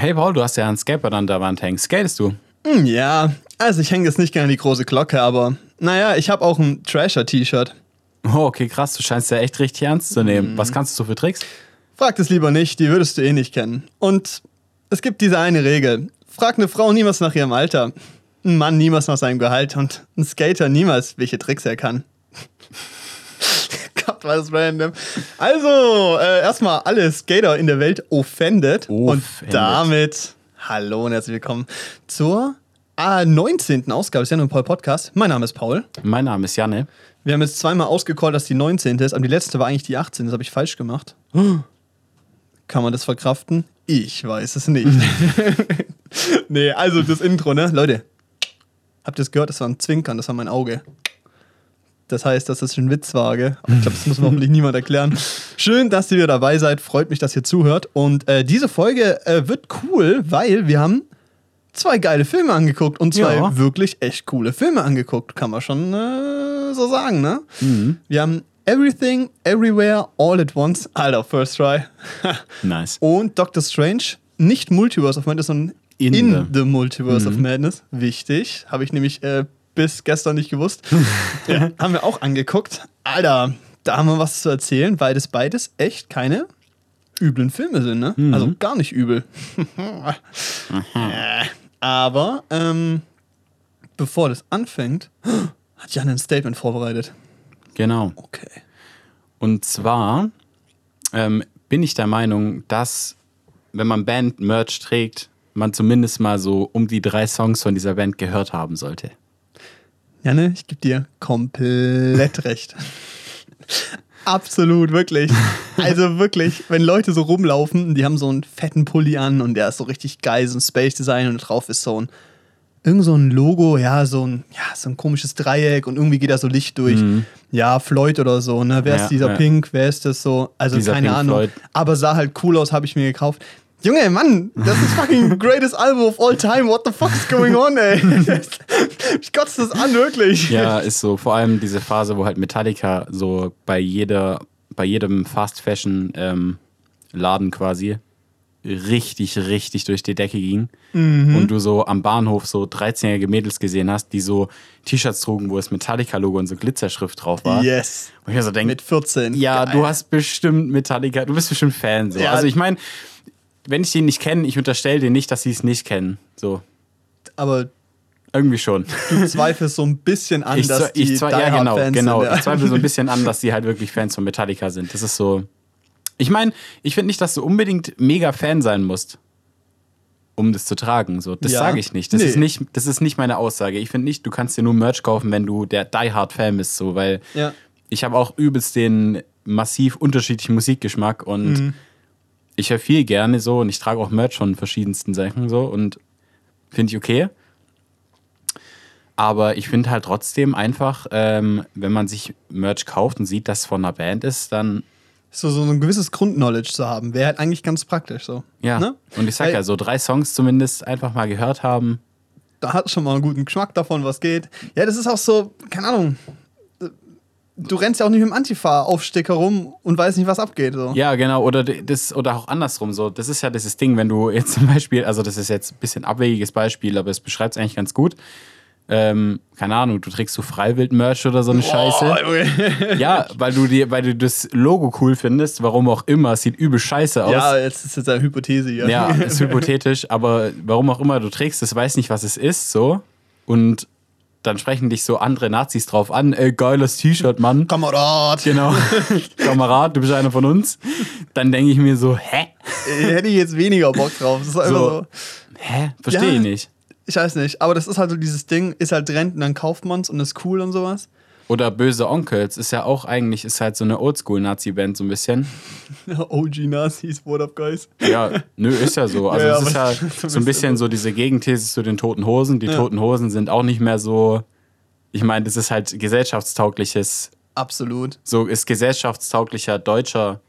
Hey Paul, du hast ja ein Skateboard an der Wand hängen. Skatest du? Hm, ja, also ich hänge jetzt nicht gerne an die große Glocke, aber naja, ich habe auch ein Trasher-T-Shirt. Oh, okay, krass. Du scheinst ja echt richtig ernst zu nehmen. Was kannst du so für Tricks? Frag das lieber nicht, die würdest du eh nicht kennen. Und es gibt diese eine Regel. Frag eine Frau niemals nach ihrem Alter, ein Mann niemals nach seinem Gehalt und ein Skater niemals, welche Tricks er kann. Gott, war das random. Also, äh, erstmal alle Skater in der Welt offended. Und Offended. damit hallo und herzlich willkommen zur äh, 19. Ausgabe des Jan und Paul Podcast. Mein Name ist Paul. Mein Name ist Janne. Wir haben jetzt zweimal ausgecallt, dass die 19. ist, aber die letzte war eigentlich die 18. Das habe ich falsch gemacht. Kann man das verkraften? Ich weiß es nicht. nee, also das Intro, ne? Leute, habt ihr es gehört? Das war ein Zwinkern, das war mein Auge. Das heißt, dass das ein Witz war, gell? Aber ich glaube, das muss mir hoffentlich niemand erklären. Schön, dass ihr wieder dabei seid. Freut mich, dass ihr zuhört. Und äh, diese Folge äh, wird cool, weil wir haben zwei geile Filme angeguckt und zwei Ja. wirklich echt coole Filme angeguckt. Kann man schon äh, so sagen, ne? Wir haben Everything, Everywhere, All at Once. Alter, First Try. Nice. und Doctor Strange. Nicht Multiverse of Madness, sondern in, In the, the- Multiverse of Madness. Wichtig. Habe ich nämlich äh, bis gestern nicht gewusst. ja, haben wir auch angeguckt. Alter, da haben wir was zu erzählen, weil das beides echt keine üblen Filme sind, ne? Also gar nicht übel. Äh, Aber ähm, bevor das anfängt, hat Jan ein Statement vorbereitet. Genau. Okay. Und zwar ähm, bin ich der Meinung, dass wenn man Band-Merch trägt, man zumindest mal so um die drei Songs von dieser Band gehört haben sollte. Janne, ich gebe dir komplett recht. Absolut, wirklich. Also wirklich, wenn Leute so rumlaufen, die haben so einen fetten Pulli an und der ist so richtig geil, so ein Space Design und drauf ist so ein irgend so ein Logo, ja, so ein, ja, so ein komisches Dreieck und irgendwie geht da so Licht durch. Ja, Floyd oder so, ne? Wer Ja, ist dieser ja. Pink? Wer ist das so? Also Dieser keine Pink Ahnung. Floyd. Aber sah halt cool aus, habe ich mir gekauft. Junge, Mann, das ist fucking greatest Album of all time. What the fuck is going on, ey? ich kotze das an, wirklich. Ja, ist so. Vor allem diese Phase, wo halt Metallica so bei jeder, bei jedem Fast Fashion ähm, Laden quasi richtig, richtig durch die Decke ging. Mhm. Und du so am Bahnhof so 13-jährige Mädels gesehen hast, die so T-Shirts trugen, wo das Metallica-Logo und so Glitzerschrift drauf war. Yes. Und ich mir so denke, Mit 14. ja, Geil. du hast bestimmt Metallica, du bist bestimmt Fan. So. Ja. Also ich meine, wenn ich den nicht kenne, ich unterstelle denen nicht, dass sie es nicht kennen. So, Aber irgendwie schon. du zweifelst so ein bisschen an, Ich, dass die ich Die ja, Hard genau, Fans genau. sind. Ja. Ich zweifle so ein bisschen an, dass die halt wirklich Fans von Metallica sind. Das ist so. Ich meine, ich finde nicht, dass du unbedingt mega Fan sein musst, um das zu tragen. So, das Ja. sage ich nicht. Das, Nee. ist nicht. das ist nicht meine Aussage. Ich finde nicht, du kannst dir nur Merch kaufen, wenn du der Die Hard Fan bist, so, weil Ja. ich habe auch übelst den massiv unterschiedlichen Musikgeschmack und Mhm. Ich höre viel gerne so und ich trage auch Merch von verschiedensten Sachen so und finde ich okay. Aber ich finde halt trotzdem einfach, ähm, wenn man sich Merch kauft und sieht, dass es von einer Band ist, dann So, so ein gewisses Grundknowledge zu haben, wäre halt eigentlich ganz praktisch so. ja. Ne? Und ich sag Weil ja, so drei Songs zumindest einfach mal gehört haben. Da hat schon mal einen guten Geschmack davon, was geht. Ja, das ist auch so, keine Ahnung. Du rennst ja auch nicht mit dem Antifa-Aufstecker rum und weißt nicht, was abgeht. So. Ja, genau. Oder das, oder auch andersrum. So, das ist ja dieses Ding, wenn du jetzt zum Beispiel, also das ist jetzt ein bisschen abwegiges Beispiel, aber es beschreibt es eigentlich ganz gut. Ähm, keine Ahnung, du trägst so Freiwild-Merch oder so eine Scheiße. Oh, Junge. Ja, weil du dir, weil du das Logo cool findest, warum auch immer, es sieht übel scheiße aus. ja, jetzt ist jetzt eine Hypothese hier. Ja, ist hypothetisch, aber warum auch immer du trägst es, weiß nicht, was es ist, so. Und dann sprechen dich so andere Nazis drauf an, ey, geiles T-Shirt, Mann. Kamerad. Genau. Kamerad, du bist einer von uns. Dann denke ich mir so, hä? Hätte ich jetzt weniger Bock drauf. Das ist einfach So. so. Hä? Verstehe Ja. ich nicht. Ich weiß nicht, aber das ist halt so dieses Ding, ist halt Trend und dann kauft man's und ist cool und sowas. Oder Böse Onkels ist ja auch eigentlich, ist halt so eine Oldschool-Nazi-Band so ein bisschen. OG Nazis, what up, guys? Ja, nö, ist ja so. Also Ja, es ist ja so ein bisschen so diese Gegenthese zu den Toten Hosen. Die Ja. Toten Hosen sind auch nicht mehr so, ich meine, das ist halt gesellschaftstaugliches, Absolut. so ist gesellschaftstauglicher deutscher,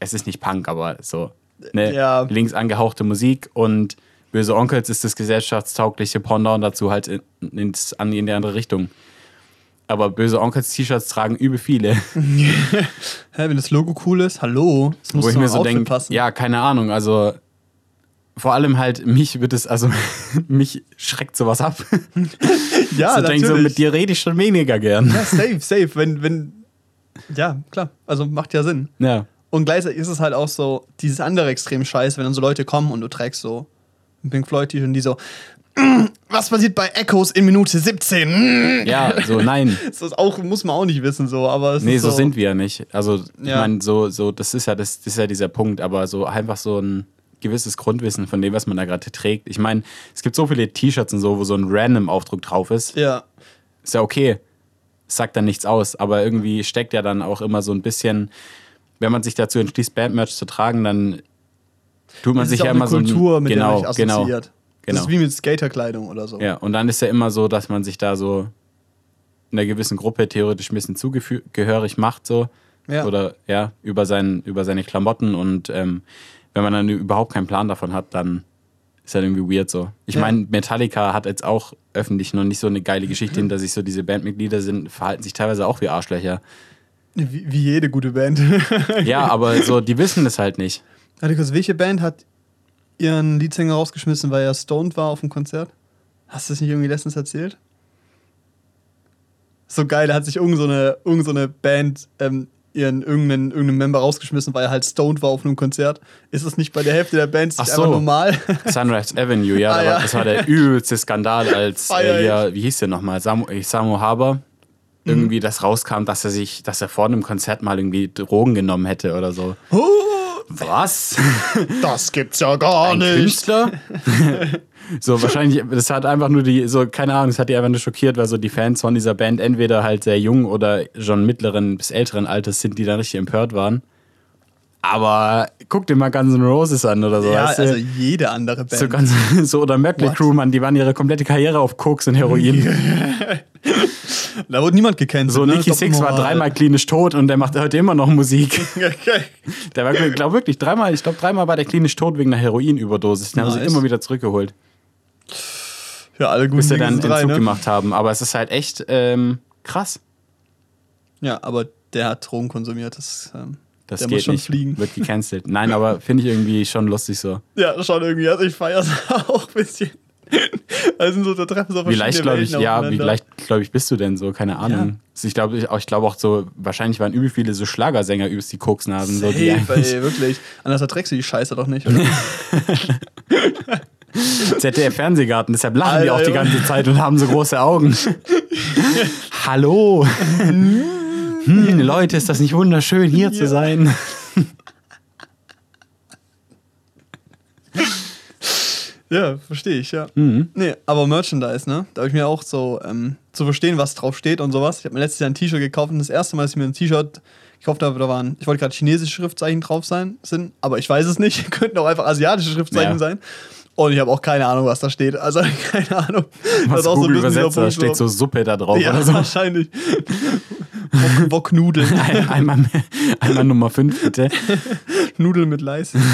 es ist nicht Punk, aber so, ne, Ja. links angehauchte Musik und Böse Onkels ist das gesellschaftstaugliche Pendant dazu halt in, an, in die andere Richtung. Aber Böse Onkels T-Shirts tragen übel viele. Hä, wenn das Logo cool ist, hallo, das muss wo ich mir so denke, ja, keine Ahnung, also vor allem halt, mich wird es, also mich schreckt sowas ab. Ja, so denk so, mit dir rede ich schon weniger gern. Ja, safe, safe. Wenn, wenn. Ja, klar. Also macht ja Sinn. Ja. Und gleichzeitig ist es halt auch so, dieses andere extrem Scheiß, wenn dann so Leute kommen und du trägst so ein Pink Floyd-T-Shirt und die so, "Mm, was passiert bei Echoes in Minute 17? Mm." Ja, so nein. Das auch, muss man auch nicht wissen, so, aber es Nee, ist so sind wir ja nicht. Also, ich Ja. meine, so, so, das ist ja das, das ist ja dieser Punkt, aber so einfach so ein gewisses Grundwissen von dem, was man da gerade trägt. Ich meine, es gibt so viele T-Shirts und so, wo so ein Random-Aufdruck drauf ist. Ja. Ist ja okay. Sagt dann nichts aus, aber irgendwie steckt ja dann auch immer so ein bisschen, wenn man sich dazu entschließt, Bandmerch zu tragen, dann tut man sich ja immer eine so ein- Kultur, mit genau, der man genau, assoziiert. Das genau. ist wie mit Skaterkleidung oder so. Ja, und dann ist ja immer so, dass man sich da so einer gewissen Gruppe theoretisch ein bisschen zugehörig macht, so. Ja. Oder ja, über, sein, über seine Klamotten und ähm, wenn man dann überhaupt keinen Plan davon hat, dann ist halt irgendwie weird so. Ich Ja. meine, Metallica hat jetzt auch öffentlich noch nicht so eine geile Geschichte hinter sich, so diese Bandmitglieder sind, verhalten sich teilweise auch wie Arschlöcher. Wie, wie jede gute Band. Ja, aber so, die wissen das halt nicht. Warte kurz, welche Band hat ihren Leadsänger rausgeschmissen, weil er stoned war auf dem Konzert? Hast du das nicht irgendwie letztens erzählt? So geil, da hat sich irgend so eine, irgend so eine Band ähm, ihren irgendeinen, irgendeinen Member rausgeschmissen, weil er halt stoned war auf einem Konzert. Ist das nicht bei der Hälfte der Bands Ach so. einfach normal? Sunrise Avenue, ja, Ah, ja. Das war der übelste Skandal, als äh, hier, wie hieß der nochmal, Samu, äh, Samu Haber irgendwie das rauskam, dass er sich, dass er vor einem Konzert mal irgendwie Drogen genommen hätte oder so. Was? das gibt's ja gar Ein Künstler? so, wahrscheinlich, das hat einfach nur die, so, keine Ahnung, das hat die einfach nur schockiert, weil so die Fans von dieser Band entweder halt sehr jung oder schon mittleren bis älteren Alters sind, die da richtig empört waren. Aber guck dir mal Guns N' Roses an oder so. Ja, weißt du? also jede andere Band. So, ganz, so oder Mötley? Crew, Mann, die waren ihre komplette Karriere auf Koks und Heroin. da wurde niemand gecancelt. So, ne? Nicky Six war dreimal klinisch tot und der macht heute immer noch Musik. Okay. Der war, glaube wirklich, dreimal, ich glaube, dreimal war der klinisch tot wegen einer Heroinüberdosis. Den haben sie immer wieder zurückgeholt, Ja, alle guten bis sie dann Entzug drei, ne? gemacht haben. Aber es ist halt echt ähm, krass. Ja, aber der hat Drogen konsumiert. Das, ähm, Das der geht muss schon nicht. fliegen. Wird gecancelt. Nein, aber finde ich irgendwie schon lustig so. Ja, schon irgendwie. Also ich feiere es auch ein bisschen. Also so, da treffen so Wie leicht, glaube ich, ja, wie leicht, glaube ich, bist du denn so? Keine Ahnung. Ich glaube ich, auch- ich glaube auch so, wahrscheinlich waren übel viele so Schlagersänger übelst die Koksnasen. So, die Safe, ey, wirklich. Anders erträgst du die Scheiße doch nicht, oder? ZDF-Fernsehgarten, deshalb lachen die Alter, auch die ganze Zeit und haben so große Augen. Hallo. hm, Leute, ist das nicht wunderschön, hier zu Ja. sein? Ja, verstehe ich, ja. Mhm. Nee, aber Merchandise, ne? Da habe ich mir auch so so zu verstehen, was drauf steht und sowas. Ich habe mir letztes Jahr ein T-Shirt gekauft und das erste Mal, dass ich mir ein T-Shirt gekauft habe, da waren, ich wollte gerade chinesische Schriftzeichen drauf sein, sind, aber ich weiß es nicht. Könnten auch einfach asiatische Schriftzeichen Ja. sein. Und ich habe auch keine Ahnung, was da steht. Also keine Ahnung. Was ist auch Google ein bisschen übersetzt, da steht so Suppe da drauf Ja, oder so. wahrscheinlich. Wok, Wok Nudeln. Ein- Einmal, einmal Nummer 5, bitte. Nudeln mit Leisten.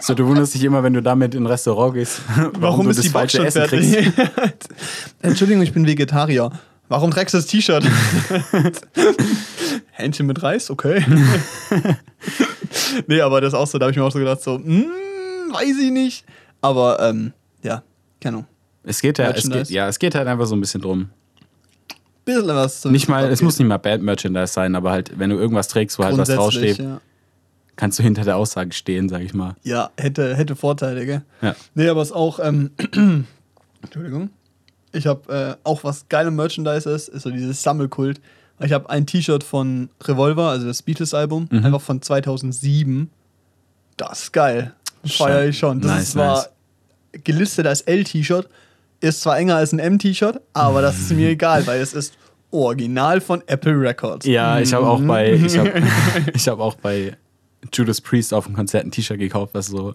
So, du wunderst dich immer, wenn du damit in ein Restaurant gehst, warum, Warum, du ist das die falsche Essen fertig? kriegst. Entschuldigung, ich bin Vegetarier. Warum trägst du das T-Shirt? Hähnchen mit Reis, okay. nee, aber das ist auch so, da habe ich mir auch so gedacht, so, hm, weiß ich nicht. Aber, ähm, ja, keine Ahnung. Es geht, ja, es geht, ja, es geht halt einfach so ein bisschen drum. Bisschen was zum Nicht mal, es abgeht. muss nicht mal Bad Merchandise sein, aber halt, wenn du irgendwas trägst, wo halt was draufsteht, Ja. kannst du hinter der Aussage stehen, sag ich mal. ja, hätte, hätte Vorteile, gell? Ja. Nee, aber es ist auch, ähm, Entschuldigung. Ich habe äh, auch was geile Merchandise ist, ist so dieses Sammelkult. Ich habe ein T-Shirt von Revolver, also das Beatles-Album, Mhm. einfach von 2007. Das ist geil. Feiere ich schon. Das Nice, ist zwar gelistet als L-T-Shirt, ist zwar enger als ein M-T-Shirt, aber das ist mir egal, weil es ist original von Apple Records. Ja, ich habe auch bei, ich habe ich hab auch bei Judas Priest auf dem Konzert ein T-Shirt gekauft, was so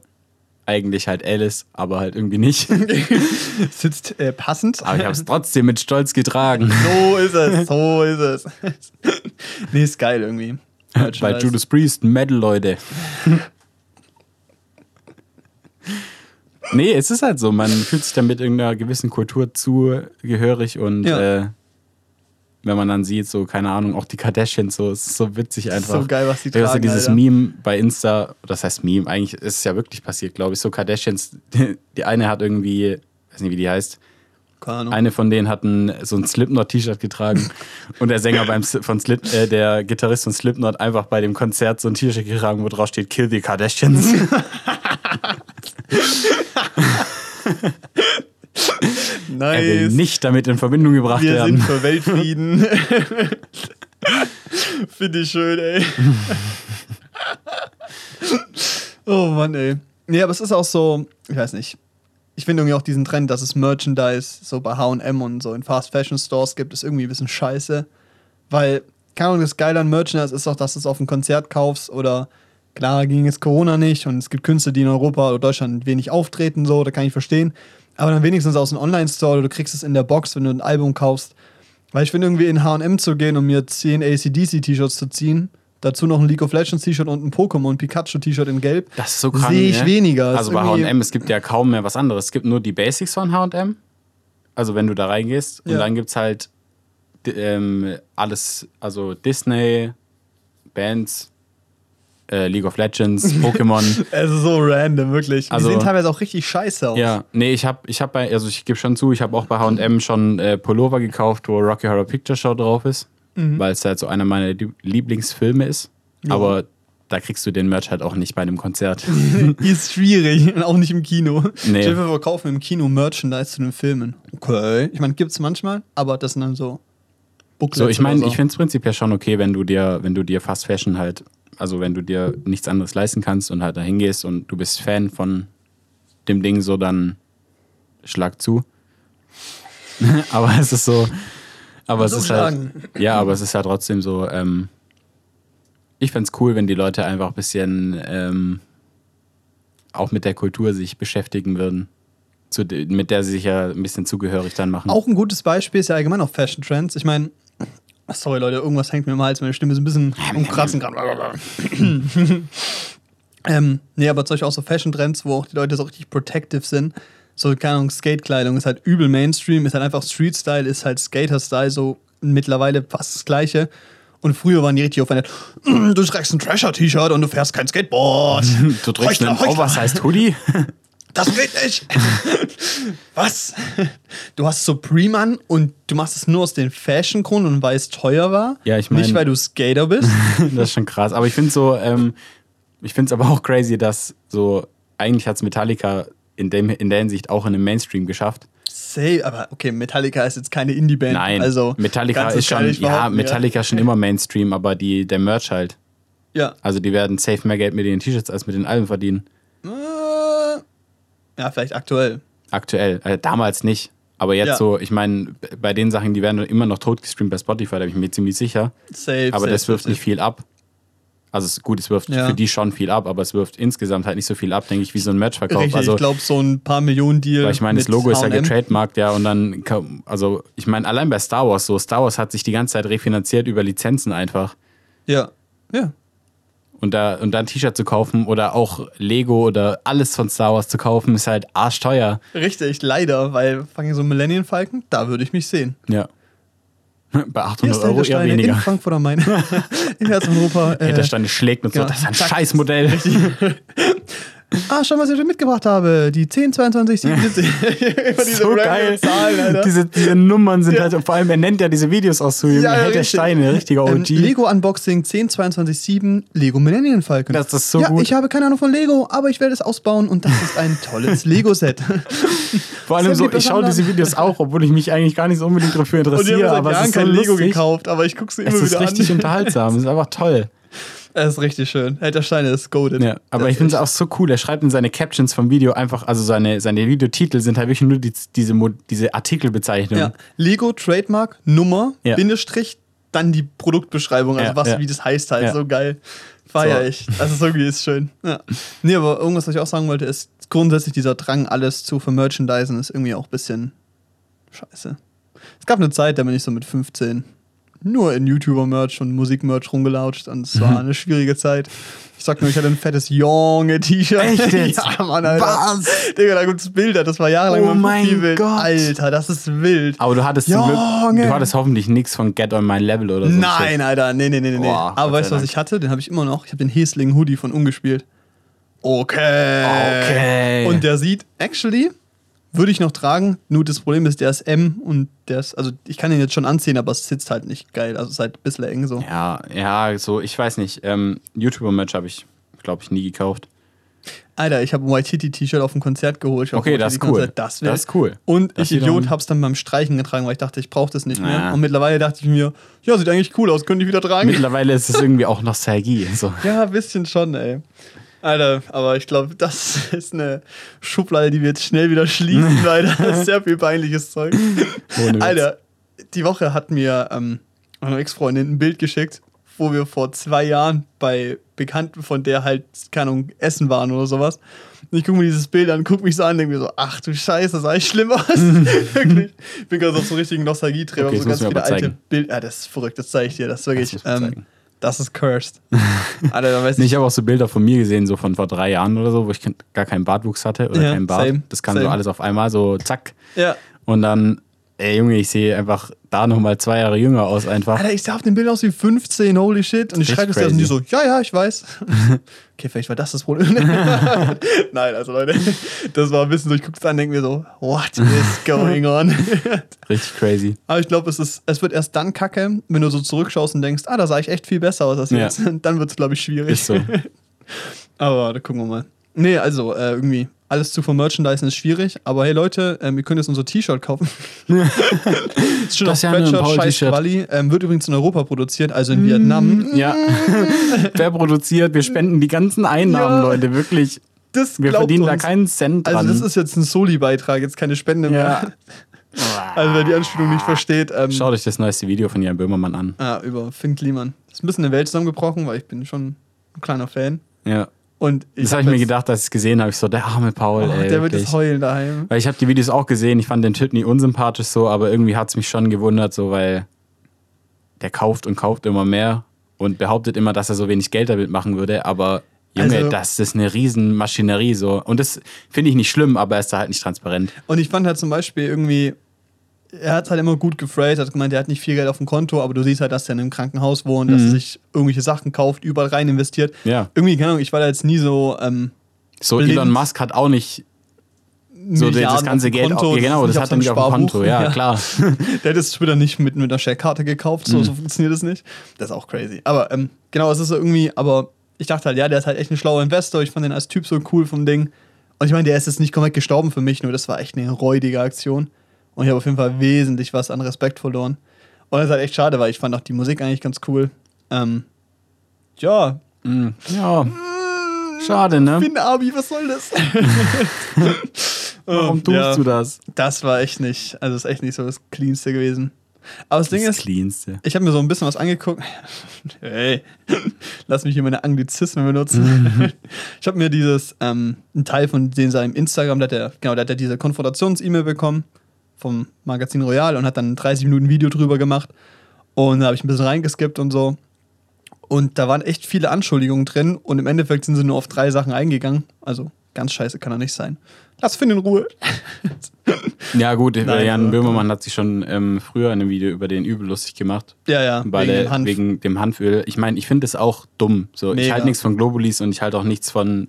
eigentlich halt ist, aber halt irgendwie nicht. Sitzt äh, passend. Aber ich habe es trotzdem mit Stolz getragen. So ist es, so ist es. nee, ist geil irgendwie. bei. Judas Priest, Metal, Leute. Nee, es ist halt so, man fühlt sich dann mit irgendeiner gewissen Kultur zugehörig und Ja. äh, wenn man dann sieht, so, keine Ahnung, auch die Kardashians, so, es ist so witzig einfach. So geil, was die ja tragen, dieses Alter. Meme bei Insta, das heißt Meme, eigentlich ist es ja wirklich passiert, glaube ich, so Kardashians, die eine hat irgendwie, weiß nicht, wie die heißt, Keine Ahnung. eine von denen hat ein, so ein Slipknot-T-Shirt getragen und der Sänger beim von Slip, äh, der Gitarrist von Slipknot einfach bei dem Konzert so ein T-Shirt getragen, wo drauf steht Kill the Kardashians. Er will nice. nicht damit in Verbindung gebracht Wir werden. sind für Weltfrieden. Finde ich schön, ey. oh Mann, ey. Nee, aber es ist auch so, ich weiß nicht. Ich finde irgendwie auch diesen Trend, dass es Merchandise so bei HM und so in Fast Fashion Stores gibt, ist irgendwie ein bisschen scheiße. Weil, keine Ahnung, das Geile an Merchandise ist auch, dass du es auf ein Konzert kaufst oder klar ging es Corona nicht und es gibt Künstler, die in Europa oder Deutschland wenig auftreten, so, da kann ich verstehen. Aber dann wenigstens aus einem Online-Store oder du kriegst es in der Box, wenn du ein Album kaufst. Weil ich finde, irgendwie in HM zu gehen und mir 10 ACDC-T-Shirts zu ziehen, dazu noch ein League of Legends T-Shirt und ein Pokémon Pikachu-T-Shirt in Gelb, Das ist so krank. sehe ich ne? weniger. Das Also bei HM, es gibt ja kaum mehr was anderes. Es gibt nur die Basics von HM. Also wenn du da reingehst. Und Ja. dann gibt es halt ähm, alles, also Disney, Bands, äh, League of Legends, Pokémon. Es ist so random, wirklich. Also- die sehen teilweise auch richtig scheiße aus. ja, nee, ich habe ich hab bei, also ich gebe schon zu, ich habe auch bei HM schon äh, Pullover gekauft, wo Rocky Horror Picture Show drauf ist. Weil es halt so einer meiner Lieb- Lieblingsfilme ist. Mhm. Ja. Aber da kriegst du den Merch halt auch nicht bei einem Konzert. ist schwierig und auch nicht im Kino. Nee. Ich will verkaufen im Kino Merchandise zu den Filmen. Okay. Ich meine, gibt es manchmal, aber das sind dann so Booklets So, ich meine, oder ich finde es prinzipiell schon okay, wenn du dir, wenn du dir Fast Fashion halt, also wenn du dir nichts anderes leisten kannst und halt da hingehst und du bist Fan von dem Ding, so dann schlag zu. aber es ist so, aber es ist halt, ja, aber es ist halt trotzdem so, ähm, ich fände es cool, wenn die Leute einfach ein bisschen ähm, auch mit der Kultur sich beschäftigen würden, zu, mit der sie sich ja ein bisschen zugehörig dann machen. Auch ein gutes Beispiel ist ja allgemein auch Fashion Trends. Ich meine, sorry Leute, irgendwas hängt mir im Hals, meine Stimme ist ein bisschen umkratzen gerade. ähm, nee, aber Beispiel auch so Fashion Trends, wo auch die Leute so richtig protective sind. So, keine Ahnung, Skate-Kleidung ist halt übel Mainstream, ist halt einfach Street-Style, ist halt Skater-Style, so mittlerweile fast das Gleiche. Und früher waren die richtig auf du trägst ein Trasher-T-Shirt und du fährst kein Skateboard. du trägst einen. Oversized Hoodie. Das geht nicht. Was? Du hast Supreme an und du machst es nur aus den Fashion-Grund und weil es teuer war? Ja, ich mein- Nicht, weil du Skater bist? das ist schon krass. Aber ich finde so, ähm, ich finde es aber auch crazy, dass so, eigentlich hat es Metallica in, dem, in der Hinsicht auch in den Mainstream geschafft. Say, aber okay, Metallica ist jetzt keine Indie-Band. Nein, also Metallica ist schon, ja, Metallica ist schon immer Mainstream, aber die, der Merch halt. Ja. Also die werden safe mehr Geld mit den T-Shirts als mit den Alben verdienen. Äh, ja, vielleicht aktuell. Aktuell. Äh, damals nicht. Aber jetzt Ja. so, ich meine, bei den Sachen, die werden immer noch tot gestreamt bei Spotify, da bin ich mir ziemlich sicher. Safe. Aber safe, das wirft safe, nicht viel ab. Also es, gut, es wirft Ja. für die schon viel ab, aber es wirft insgesamt halt nicht so viel ab, denke ich, wie so ein Matchverkauf. Richtig, also ich glaube, so ein paar Millionen Deal. Weil ich meine, das Logo ist ja getrademarkt, ja, und dann, also ich meine, allein bei Star Wars so, Star Wars hat sich die ganze Zeit refinanziert über Lizenzen einfach. Ja. Ja. Und da, und da ein T-Shirt zu kaufen oder auch Lego oder alles von Star Wars zu kaufen, ist halt arschteuer. Richtig, leider, weil fucking so Millennium Falcon, da würde ich mich sehen. Ja. Bei Hier 800 ist der Euro eher Steine in weniger. Frankfurt am Main. In Herzen-Europa. Äh, Hintersteine schlägt und so, genau. das ist ein. Scheißmodell. Ah, schon was ich schon mitgebracht habe. Die 10, 22, 77. Immer diese so geil. Zahlen, Alter. Diese, diese Nummern sind Ja. halt, vor allem, er nennt ja diese Videos auch so, Ja, hält der. Steine, richtiger OG. Ähm, Lego Unboxing 10, 22, 7, Lego Millennium Falcon. Das ist so ja, gut. ich habe keine Ahnung von Lego, aber ich werde es ausbauen und das ist ein tolles Lego-Set. Vor allem so, ich schaue diese Videos auch, obwohl ich mich eigentlich gar nicht so unbedingt dafür Und ich interessiere, habe seit Jahren ist so kein Lego gekauft, aber ich gucke es immer Es ist wieder richtig an. unterhaltsam, es ist einfach toll. Es ist richtig schön. Der Steine ist golden. Ja, aber ich finde es auch so cool. Er schreibt in seine Captions vom Video einfach, also seine, seine Videotitel sind halt wirklich nur die, diese, diese Artikelbezeichnungen. Ja. Lego Trademark Nummer Ja. Bindestrich dann die Produktbeschreibung, also Ja, was ja. wie das heißt halt so geil. Feier So. ich. Also so irgendwie ist schön. Ja. Nee, aber irgendwas, was ich auch sagen wollte, ist grundsätzlich dieser Drang, alles zu vermerchandisen, ist irgendwie auch ein bisschen scheiße. Es gab eine Zeit, da bin ich so mit 15 nur in YouTuber-Merch und Musik-Merch rumgelautscht und es war eine schwierige Zeit. Ich sag nur, ich hatte ein fettes Junge-T-Shirt. Echt jetzt? Ja, Mann, Alter. Was? Digga, da gibt's Bilder, das war jahrelang Oh mein Profilbild. Gott. Alter, das ist wild. Aber du hattest zum Glück, du hattest hoffentlich nichts von Get on My Level oder so. Nein, Alter, nee, nee, nee, nee. Boah, Aber weißt du, was ich hatte? Den habe ich immer noch. Ich habe den Hesling Hoodie von Ungespielt. Okay. Okay. Und der sieht, actually, würde ich noch tragen. Nur das Problem ist, der ist M und der ist, also ich kann ihn jetzt schon anziehen, aber es sitzt halt nicht geil. Also es ist halt ein bisschen eng so. Ja, ja, so, ich weiß nicht. Ähm, YouTuber-Match habe ich, glaube ich, nie gekauft. Alter, ich habe ein Waititi-T-Shirt auf dem Konzert geholt. Okay, das ist cool. Das, Das ist cool. Und Das ich Idiot auch- hab's dann beim Streichen getragen, weil ich dachte, ich brauche das nicht mehr. Ja. Und mittlerweile dachte ich mir, ja, sieht eigentlich cool aus, könnte ich wieder tragen. Mittlerweile ist es irgendwie auch Nostalgie. So. Ja, ein bisschen schon, ey. Alter, aber ich glaube, das ist eine Schublade, die wir jetzt schnell wieder schließen, weil da ist sehr viel peinliches Zeug. Ohne. Alter, die Woche hat mir ähm, meine Ex-Freundin ein Bild geschickt, wo wir vor zwei Jahren bei Bekannten von der halt, keine Ahnung, essen waren oder sowas. Und ich gucke mir dieses Bild an, gucke mich so an und denke mir so, ach du Scheiße, sah ich schlimm aus. wirklich. Ich bin gerade auf so richtigen Nostalgieträger, Okay, so ganz viele alte. Bilder. Ja, das ist verrückt, das zeige ich dir. Das ist wirklich, Das das ist cursed. Alter, Nee, ich ich habe auch so Bilder von mir gesehen, so von vor drei Jahren oder so, wo ich gar keinen Bartwuchs hatte oder Ja, keinen Bart. same, das kam so same. alles auf einmal, so zack. Ja. Und dann, ey Junge, ich sehe einfach da nochmal zwei Jahre jünger aus einfach. Alter, ich sah auf dem Bild aus wie 15, holy shit. Und ich schreibe es dir und die so, ja, ja, ich weiß. okay, vielleicht war das das Problem. Nein, also Leute, das war ein bisschen so, ich gucke es an und denke mir so, what is going on? Richtig crazy. Aber ich glaube, es, ist- es wird erst dann kacke, wenn du so zurückschaust und denkst, ah, da sah ich echt viel besser aus als Ja. jetzt. Dann wird es, glaube ich, schwierig. Ist so. Aber da gucken wir mal. Nee, also äh, irgendwie alles zu vermerchandisen ist schwierig. Aber hey Leute, ähm, ihr könnt jetzt unser T-Shirt kaufen. ist schon Das auf ist ja Spreadshirt, Paul scheiß. Quali. Ähm, wird übrigens in Europa produziert, also in Vietnam. Ja. Wer produziert? Wir spenden die ganzen Einnahmen, Ja. Leute, wirklich. Das Wir verdienen da uns. keinen Cent dran. Also das ist jetzt ein Soli-Beitrag, jetzt keine Spende mehr. ja. Also wer die Anspielung nicht versteht, ähm, Schaut euch das neueste Video von Jan Böhmermann an. ah, über Finn Kliman. Ist ein bisschen eine Welt zusammengebrochen, weil ich bin schon ein kleiner Fan. Ja. Und ich Das habe hab ich mir gedacht, als ich es gesehen habe. Ich so, der arme Paul, Oh, ey. der wird wirklich. jetzt heulen daheim. Weil ich habe die Videos auch gesehen, ich fand den Typ nie unsympathisch so, aber irgendwie hat es mich schon gewundert, so weil der kauft und kauft immer mehr und behauptet immer, dass er so wenig Geld damit machen würde, aber Junge, Also- das ist eine riesen Maschinerie so. Und das finde ich nicht schlimm, aber er ist da halt nicht transparent. Und ich fand halt zum Beispiel irgendwie, er hat halt immer gut gephrased, hat gemeint, er hat nicht viel Geld auf dem Konto, aber du siehst halt, dass er in einem Krankenhaus wohnt, dass er sich irgendwelche Sachen kauft, überall rein investiert. Mhm. Ja. Irgendwie, keine Ahnung, ich war da jetzt nie so, ähm, So Blind. Elon Musk hat auch nicht so das Milliarden ganze auf dem Geld, Konto, auf, ja, genau, das hat er nicht auf dem Konto, ja, Sparbuch. klar. Der hat das Twitter nicht mit, mit einer Share-Karte gekauft, so, so Mhm. funktioniert das nicht. Das ist auch crazy. Aber ähm, genau, es ist so irgendwie, aber ich dachte halt, ja, der ist halt echt ein schlauer Investor. Ich fand den als Typ so cool vom Ding. Und ich meine, der ist jetzt nicht komplett gestorben für mich, nur das war echt eine räudige Aktion. Und ich habe auf jeden Fall wesentlich was an Respekt verloren. Und das ist halt echt schade, weil ich fand auch die Musik eigentlich ganz cool. Ähm, ja, Mm, ja. Schade, ne? bin Abi, was soll das? Warum tust Ja. du das? Das war echt nicht, also ist echt nicht so das Cleanste gewesen. Aber das Ding Das ist, Cleanste. Ich habe mir so ein bisschen was angeguckt. Hey, lass mich hier meine Anglizismen benutzen. ich habe mir dieses, ähm, einen Teil von den seinem Instagram, da hat er, genau, da hat er diese Konfrontations-E-Mail bekommen vom Magazin Royal und hat dann ein 30 Minuten Video drüber gemacht. Und da habe ich ein bisschen reingeskippt und so. Und da waren echt viele Anschuldigungen drin und im Endeffekt sind sie nur auf drei Sachen eingegangen. Also ganz scheiße kann er nicht sein. Lass Finn in Ruhe. Ja, gut, Nein, Jan Böhmermann hat sich schon ähm, früher in einem Video über den übel lustig gemacht. Ja, ja, Weil wegen er, dem wegen dem Hanföl. Ich meine, ich finde es auch dumm. So, ich halte nichts von Globulis und ich halte auch nichts von,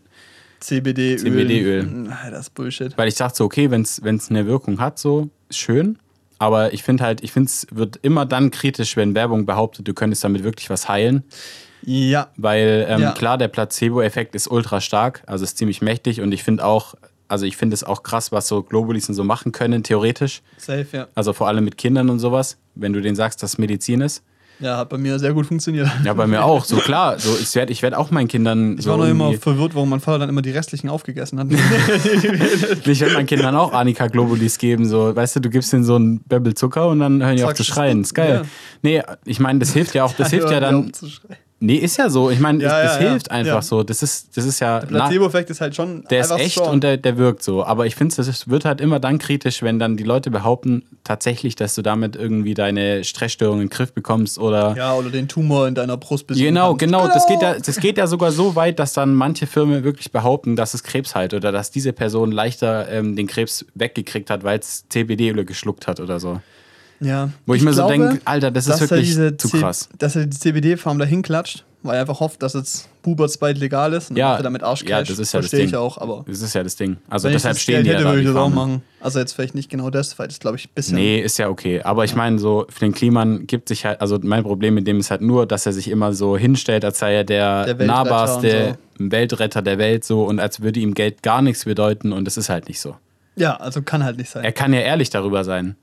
CBD-Öl. CBD-Öl. Das ist Bullshit. weil ich dachte so, okay, wenn es eine Wirkung hat, so, schön. Aber ich finde halt, ich finde es wird immer dann kritisch, wenn Werbung behauptet, du könntest damit wirklich was heilen. Ja, Weil ähm, Ja. klar, der Placebo-Effekt ist ultra stark, also ist ziemlich mächtig und ich finde auch, also ich finde es auch krass, was so Globulis und so machen können, theoretisch. safe, ja. Also vor allem mit Kindern und sowas, wenn du denen sagst, dass Medizin ist. Ja, hat bei mir sehr gut funktioniert. Ja, bei mir auch. So klar, so ich werde ich werd auch meinen Kindern Ich so war noch immer verwirrt, warum mein Vater dann immer die restlichen aufgegessen hat. ich werde meinen Kindern auch Annika Globulis geben. So, weißt du, du gibst ihnen so einen Bäbbel Zucker und dann hören die auf zu schreien. Ist geil. Ja. Nee, ich meine, das hilft ja auch, das hilft ja dann. Nee, ist ja so. Ich meine, Ja, das ja, ja. hilft einfach Ja. so. Das ist, das ist ja. Der Placebo-Effekt ist halt schon. der ist einfach echt strong. und der, der wirkt so. Aber ich finde, es wird halt immer dann kritisch, wenn dann die Leute behaupten, tatsächlich, dass du damit irgendwie deine Stressstörung in den Griff bekommst oder. Ja, oder den Tumor in deiner Brust besiegen Genau, kannst. genau. Das geht, ja, das geht ja sogar so weit, dass dann manche Firmen wirklich behaupten, dass es Krebs halt oder dass diese Person leichter ähm, den Krebs weggekriegt hat, weil es CBD-Öle geschluckt hat oder so. Ja. Wo ich, mir so glaube, denke, Alter, das ist wirklich zu C- krass. Dass er die CBD-Farm dahin klatscht, weil er einfach hofft, dass jetzt Buberts bald legal ist und Ja, dann damit Arschcash. ja, das ist ja das Verstehe ich Ding. auch, aber Das ist ja das Ding. Also deshalb ich das stehen die hätte, ja da, würde ich das auch machen. Also jetzt vielleicht nicht genau das, weil das glaube ich ein bisschen. Nee, ist ja okay. Aber ich meine, so für den Kliman gibt sich halt, also mein Problem mit dem ist halt nur, dass er sich immer so hinstellt, als sei er der, Der nahbarste Weltretter der Welt so und als würde ihm Geld gar nichts bedeuten und das ist halt nicht so. Ja, also kann halt nicht sein. Er kann ja ehrlich darüber sein.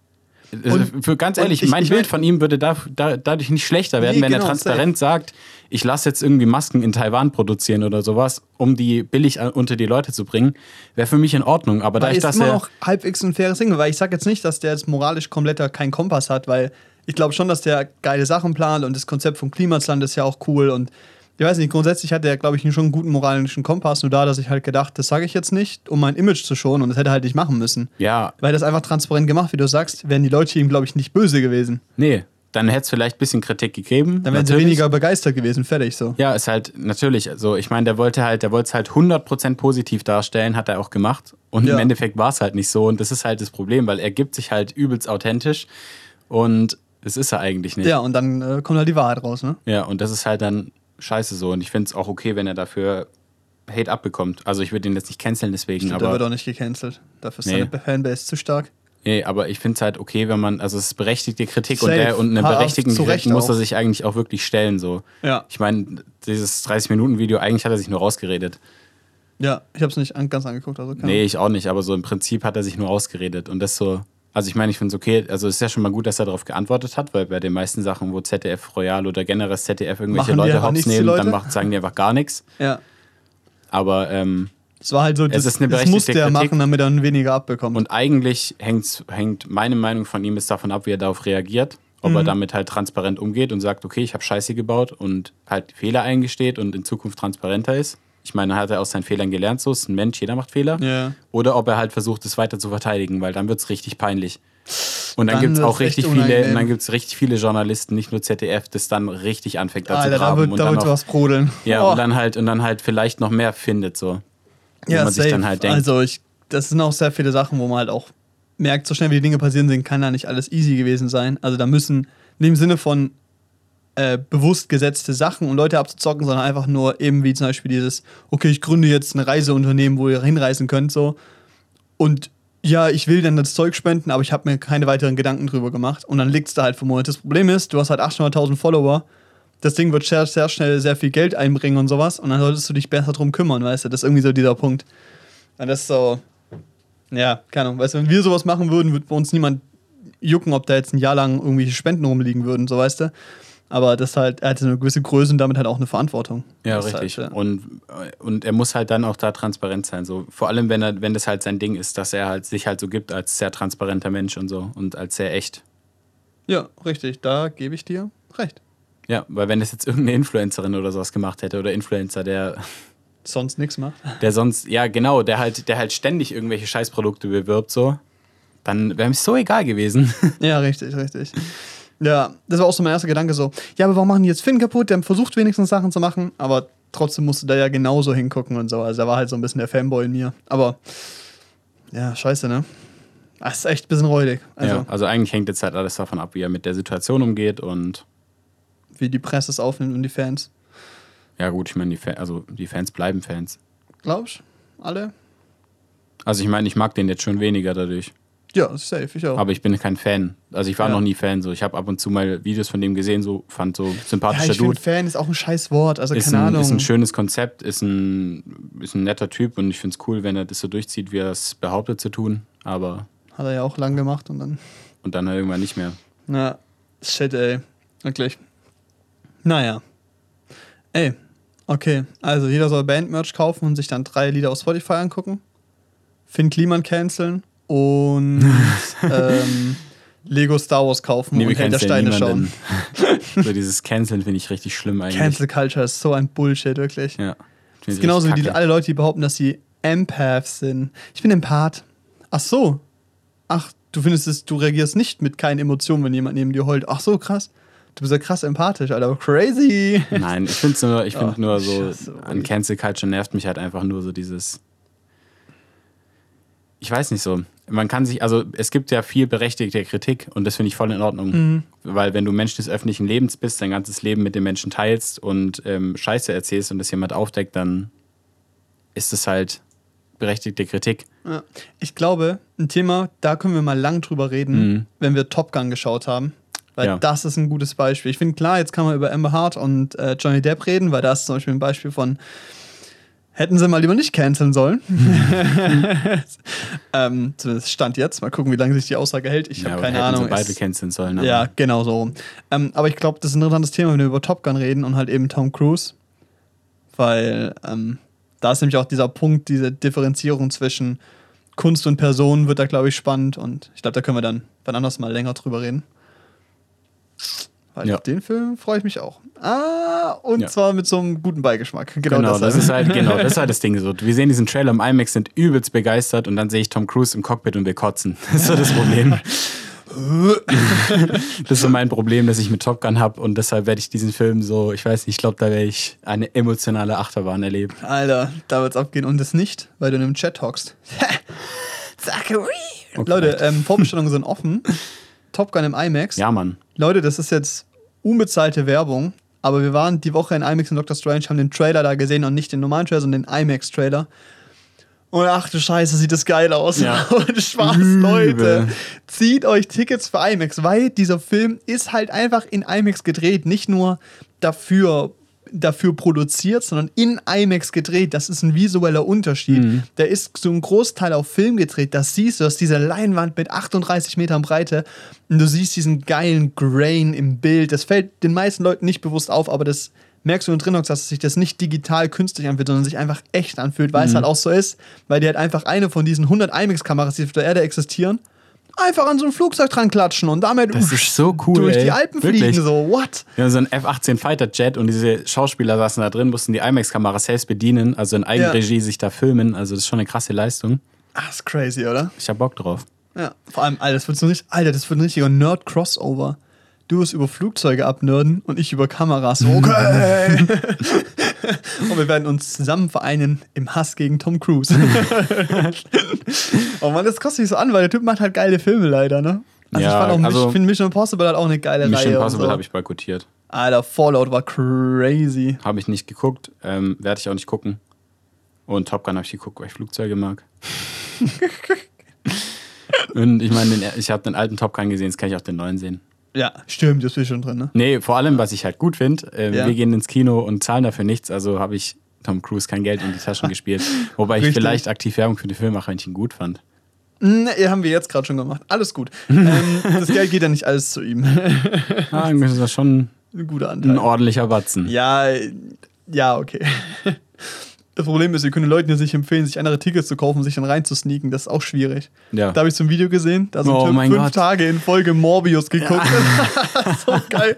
Und- Für ganz ehrlich, ich- mein ich Bild von ihm würde da, da, dadurch nicht schlechter werden, Nee, wenn er genau, transparent sagt, ich lasse jetzt irgendwie Masken in Taiwan produzieren oder sowas, um die billig an- unter die Leute zu bringen. Wäre für mich in Ordnung. Aber da ich ist das immer noch halbwegs ein faires Ding, weil ich sage jetzt nicht, dass der jetzt moralisch kompletter keinen Kompass hat, weil ich glaube schon, dass der geile Sachen plant und das Konzept vom Klimasland ist ja auch cool und ich weiß nicht, grundsätzlich hat der, glaube ich, schon einen guten moralischen Kompass, nur da, dass ich halt gedacht, das sage ich jetzt nicht, um mein Image zu schonen und das hätte er halt nicht machen müssen. Ja, Weil das einfach transparent gemacht, wie du sagst, wären die Leute ihm, glaube ich, nicht böse gewesen. nee, dann hätte es vielleicht ein bisschen Kritik gegeben. Dann wären sie weniger begeistert gewesen, fertig so. Ja, ist halt natürlich so. Ich meine, der wollte halt, der wollte es halt 100% positiv darstellen, hat er auch gemacht. Und Ja. im Endeffekt war es halt nicht so. Und das ist halt das Problem, weil er gibt sich halt übelst authentisch. Und das ist er eigentlich nicht. Ja, und dann äh, kommt halt die Wahrheit raus, ne? Ja, und das ist halt dann scheiße so. Und ich finde es auch okay, wenn er dafür Hate abbekommt. Also ich würde ihn jetzt nicht canceln deswegen, Stimmt, der wird aber, auch nicht gecancelt. Dafür ist Nee. seine Fanbase zu stark. nee, aber ich finde es halt okay, wenn man, also es ist berechtigte Kritik und, Safe. der, und eine berechtigte Kritik muss er sich eigentlich auch wirklich stellen. So. Ja. Ich meine, dieses 30-Minuten-Video, eigentlich hat er sich nur rausgeredet. Ja, ich habe es nicht an, ganz angeguckt. Also Nee, ich auch nicht, aber so im Prinzip hat er sich nur ausgeredet und das so. Also ich meine, ich finde es okay, also es ist ja schon mal gut, dass er darauf geantwortet hat, weil bei den meisten Sachen, wo ZDF Royal oder generell ZDF irgendwelche Machen Leute hops nehmen, dann Leute? macht, sagen die einfach gar nichts. Ja. Aber ähm, Es war halt so, das, ist eine das musste er machen, damit er weniger abbekommt. und eigentlich hängt meine Meinung von ihm ist davon ab, wie er darauf reagiert. Ob Mhm. er damit halt transparent umgeht und sagt, okay, ich habe Scheiße gebaut und halt Fehler eingesteht und in Zukunft transparenter ist. Ich meine, hat er aus seinen Fehlern gelernt, so ist ein Mensch, jeder macht Fehler. ja. Oder ob er halt versucht, es weiter zu verteidigen, weil dann wird es richtig peinlich. Und dann, Dann gibt es auch richtig viele, und dann gibt's richtig viele Journalisten, nicht nur ZDF, das dann richtig anfängt da Alter, zu da graben wird, und da dann wird auch, was brodeln. ja, Oh. und dann halt und dann halt vielleicht noch mehr findet so. Wo ja, man sich safe. dann halt denkt, Also, ich, das sind auch sehr viele Sachen, wo man halt auch merkt, so schnell wie die Dinge passieren sind, kann da nicht alles easy gewesen sein. Also, da müssen in dem Sinne von äh, bewusst gesetzte Sachen, um Leute abzuzocken, sondern einfach nur eben wie zum Beispiel dieses, okay, ich gründe jetzt ein Reiseunternehmen, wo ihr hinreisen könnt, so. Und ja, ich will dann das Zeug spenden, aber ich habe mir keine weiteren Gedanken drüber gemacht. Und dann liegt es da halt für Monate. Das Problem ist, du hast halt 800.000 Follower. Das Ding wird sehr, sehr schnell sehr viel Geld einbringen und sowas. Und dann solltest du dich besser drum kümmern, weißt du? Das ist irgendwie so dieser Punkt. Und das ist so, ja, keine Ahnung. Weißt du, wenn wir sowas machen würden, würde bei uns niemand jucken, ob da jetzt ein Jahr lang irgendwelche Spenden rumliegen würden, so weißt du. Aber das halt, er hat eine gewisse Größe und damit halt auch eine Verantwortung. ja, Das richtig. Halt, ja. Und, und er muss halt dann auch da transparent sein. So. Vor allem, wenn er, wenn das halt sein Ding ist, dass er halt sich halt so gibt als sehr transparenter Mensch und so und als sehr echt. ja, richtig. Da gebe ich dir recht. Ja, weil wenn das jetzt irgendeine Influencerin oder sowas gemacht hätte oder Influencer, der Sonst nichts macht. der sonst, ja genau, der halt, der halt ständig irgendwelche Scheißprodukte bewirbt, so, dann wäre mir so egal gewesen. Ja, richtig, richtig. Ja, das war auch so mein erster Gedanke so, ja, aber warum machen die jetzt Finn kaputt? Der versucht wenigstens Sachen zu machen, aber trotzdem musste da ja genauso hingucken und so. Also da war halt so ein bisschen der Fanboy in mir. Aber ja, scheiße, ne? Das ist echt ein bisschen räudig. Also, ja, also eigentlich hängt jetzt halt alles davon ab, wie er mit der Situation umgeht und wie die Presse es aufnimmt und die Fans. ja gut, ich meine, die, Fa also die Fans bleiben Fans. Glaubst du? Alle? Also ich meine, ich mag den jetzt schon weniger dadurch, Ja, safe, ich auch. aber ich bin kein Fan. Also ich war Ja. noch nie Fan, so ich habe ab und zu mal Videos von dem gesehen, so fand so ja, sympathischer ich finde, Dude. Fan ist auch ein scheiß Wort. Also, Ist keine ein, Ahnung. ist ein schönes Konzept, ist ein, ist ein netter Typ und ich finde es cool, wenn er das so durchzieht, wie er es behauptet zu tun, aber Hat er ja auch lang gemacht und dann. und dann halt irgendwann nicht mehr. Na, shit, ey. Wirklich. Naja. Ey, okay. Also jeder soll Bandmerch kaufen und sich dann drei Lieder aus Spotify angucken. Finn Kliman canceln und ähm, Lego Star Wars kaufen Nee, und Held der Steine schauen. niemanden. so dieses Canceln finde ich richtig schlimm eigentlich. Cancel Culture ist so ein Bullshit, wirklich. Ja. Das ist genauso wie die, alle Leute, die behaupten, dass sie Empaths sind. Ich bin Empath. Ach so. Ach, du findest es, du reagierst nicht mit keinen Emotionen, wenn jemand neben dir heult. Ach so, krass. Du bist ja krass empathisch, Alter. Crazy. Nein, ich finde nur, ich find Ach, nur so, Scheiße, an Cancel Culture nervt mich halt einfach nur so dieses. Ich weiß nicht so. Man kann sich, also es gibt ja viel berechtigte Kritik und das finde ich voll in Ordnung. Mhm. Weil wenn du Mensch des öffentlichen Lebens bist, dein ganzes Leben mit den Menschen teilst und ähm, Scheiße erzählst und das jemand aufdeckt, dann ist es halt berechtigte Kritik. Ja. Ich glaube, ein Thema, da können wir mal lang drüber reden, Mhm. wenn wir Top Gun geschaut haben. Weil Ja. das ist ein gutes Beispiel. Ich finde, klar, jetzt kann man über Amber Hart und äh, Johnny Depp reden, weil das ist zum Beispiel ein Beispiel von, hätten sie mal lieber nicht canceln sollen. ähm, zumindest Stand jetzt. Mal gucken, wie lange sich die Aussage hält. Ich Ja, habe keine hätten Ahnung. Sie beide canceln sollen. aber- ja, genau so. Ähm, aber ich glaube, das ist ein interessantes Thema, wenn wir über Top Gun reden und halt eben Tom Cruise. Weil ähm, da ist nämlich auch dieser Punkt, diese Differenzierung zwischen Kunst und Person wird da, glaube ich, spannend. Und ich glaube, da können wir dann wann anders mal länger drüber reden. Weil Ja. auf den Film freue ich mich auch. Ah, und Ja. zwar mit so einem guten Beigeschmack. Genau, Genau, das, ist halt, genau, das ist halt das Ding. So, wir sehen diesen Trailer im IMAX, sind übelst begeistert und dann sehe ich Tom Cruise im Cockpit und wir kotzen. Das ist so das Problem. das ist so mein Problem, das ich mit Top Gun habe und deshalb werde ich diesen Film so, ich weiß nicht, ich glaube, da werde ich eine emotionale Achterbahn erleben. Alter, da wird's abgehen. Und das nicht, weil du in einem Chat hockst. Zachary. Okay. Leute, ähm, Vorbestellungen sind offen. Top Gun im IMAX. Ja, Mann. Leute, das ist jetzt unbezahlte Werbung, aber wir waren die Woche in IMAX und Doctor Strange, haben den Trailer da gesehen und nicht den normalen Trailer, sondern den IMAX-Trailer. Und ach du Scheiße, sieht das geil aus. Ja. Und Spaß, Übel. Leute. Zieht euch Tickets für IMAX, weil dieser Film ist halt einfach in IMAX gedreht. Nicht nur dafür, dafür produziert, sondern in IMAX gedreht. Das ist ein visueller Unterschied. Der ist so ein Großteil auf Film gedreht. Das siehst du, das ist diese Leinwand mit 38 Metern Breite. Und du siehst diesen geilen Grain im Bild. Das fällt den meisten Leuten nicht bewusst auf, aber das merkst du in drin, dass sich das nicht digital künstlich anfühlt, sondern sich einfach echt anfühlt, weil es halt auch so ist, weil die halt einfach eine von diesen 100 IMAX-Kameras, die auf der Erde existieren, einfach an so ein Flugzeug dran klatschen und damit Das ist so cool, durch ey. die Alpen Wirklich. fliegen. So, what? Wir haben so einen F-18 Fighter Jet und diese Schauspieler saßen da drin, mussten die IMAX-Kamera selbst bedienen, also in Eigenregie sich da filmen. Also das ist schon eine krasse Leistung. Ah, ist crazy, oder? Ich hab Bock drauf. Ja. Vor allem, Alter, das wird so richtig, Alter, das wird ein richtiger Nerd-Crossover. Du wirst über Flugzeuge abnörden und ich über Kameras. Okay. und wir werden uns zusammen vereinen im Hass gegen Tom Cruise. oh Mann, das kostet sich so an, weil der Typ macht halt geile Filme leider, ne? Also Ja, ich fand auch, also- ich finde Mission Impossible hat auch eine geile Mission Reihe. und Impossible so. habe ich boykottiert. Alter, Fallout war crazy. Habe ich nicht geguckt, ähm, werde ich auch nicht gucken. Und Top Gun habe ich geguckt, weil ich Flugzeuge mag. Und ich meine, ich habe den alten Top Gun gesehen, jetzt kann ich auch den neuen sehen. Ja, stimmt, das ist schon drin, ne? Nee, vor allem, was ich halt gut finde, äh, Ja. wir gehen ins Kino und zahlen dafür nichts, also habe ich Tom Cruise kein Geld in die Taschen gespielt. Wobei ich vielleicht aktiv Werbung für den Film mache, wenn ich ihn gut fand. Ne, haben wir jetzt gerade schon gemacht. Alles gut. ähm, das Geld geht ja nicht alles zu ihm. Ah, das ist schon Ein guter Anteil. ein ordentlicher Batzen. Ja, ja, okay. Das Problem ist, wir können den Leuten jetzt nicht empfehlen, sich andere Tickets zu kaufen sich dann reinzusneaken. Das ist auch schwierig. Ja. Da habe ich so ein Video gesehen, da hat so ein Oh mein fünf Gott. Tage in Folge Morbius geguckt. so geil.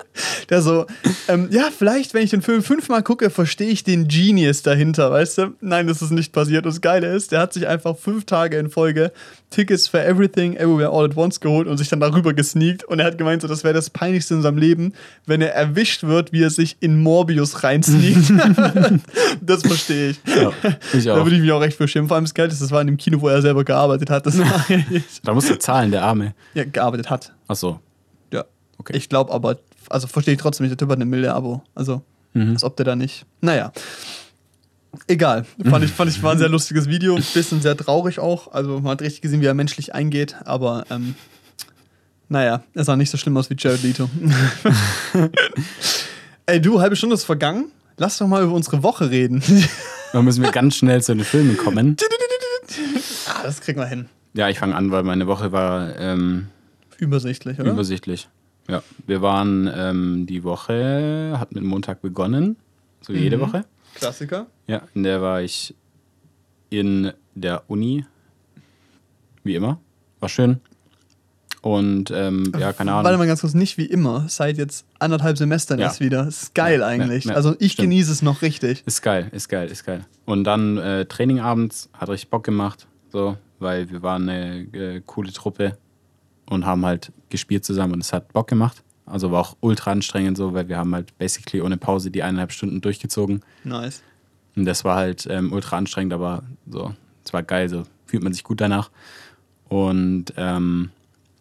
Der so, ähm, ja, vielleicht, wenn ich den Film fünfmal gucke, verstehe ich den Genius dahinter, weißt du? Nein, das ist nicht passiert. Und das Geile ist, der hat sich einfach fünf Tage in Folge Tickets for Everything, Everywhere, All at Once geholt und sich dann darüber gesneakt. Und er hat gemeint, so, das wäre das Peinlichste in seinem Leben, wenn er erwischt wird, wie er sich in Morbius reinsneakt. das verstehe ich. Ja, ich Da auch. würde ich mich auch recht für schämen. Vor allem das Geld ist, das war in dem Kino, wo er selber gearbeitet hat. Das war Da musst du zahlen, der Arme. ja, gearbeitet hat. Ach so. Ja. Okay. Ich glaube aber, also verstehe ich trotzdem nicht, der Typ hat eine milde Abo. Also, Mhm. als ob der da nicht. Naja. Egal. Fand ich, fand ich, war ein sehr lustiges Video. Bisschen sehr traurig auch. Also, man hat richtig gesehen, wie er menschlich eingeht. Aber, ähm, naja, er sah nicht so schlimm aus wie Jared Leto. Ey, du, halbe Stunde ist vergangen. Lass doch mal über unsere Woche reden. Da müssen wir ganz schnell zu den Filmen kommen. ah, das kriegen wir hin. Ja, ich fange an, weil meine Woche war ähm, Übersichtlich, oder? übersichtlich. Ja, wir waren ähm, die Woche, hat mit Montag begonnen, so wie jede Mhm. Woche. Klassiker. Ja, in der war ich in der Uni, wie immer. War schön. Und ähm, ja, keine Ahnung. Warte mal ganz kurz, nicht wie immer, seit jetzt anderthalb Semestern Ja. erst wieder. Ist geil Ja, eigentlich. ja, also ich stimmt. genieße es noch richtig. Ist geil, ist geil, ist geil. Und dann äh, Training abends, hat richtig Bock gemacht, so, weil wir waren eine äh, coole Truppe und haben halt gespielt zusammen und es hat Bock gemacht. Also war auch ultra anstrengend so, weil wir haben halt basically ohne Pause die eineinhalb Stunden durchgezogen. Nice. Und das war halt ähm, ultra anstrengend, aber so, es war geil, so fühlt man sich gut danach. Und ähm,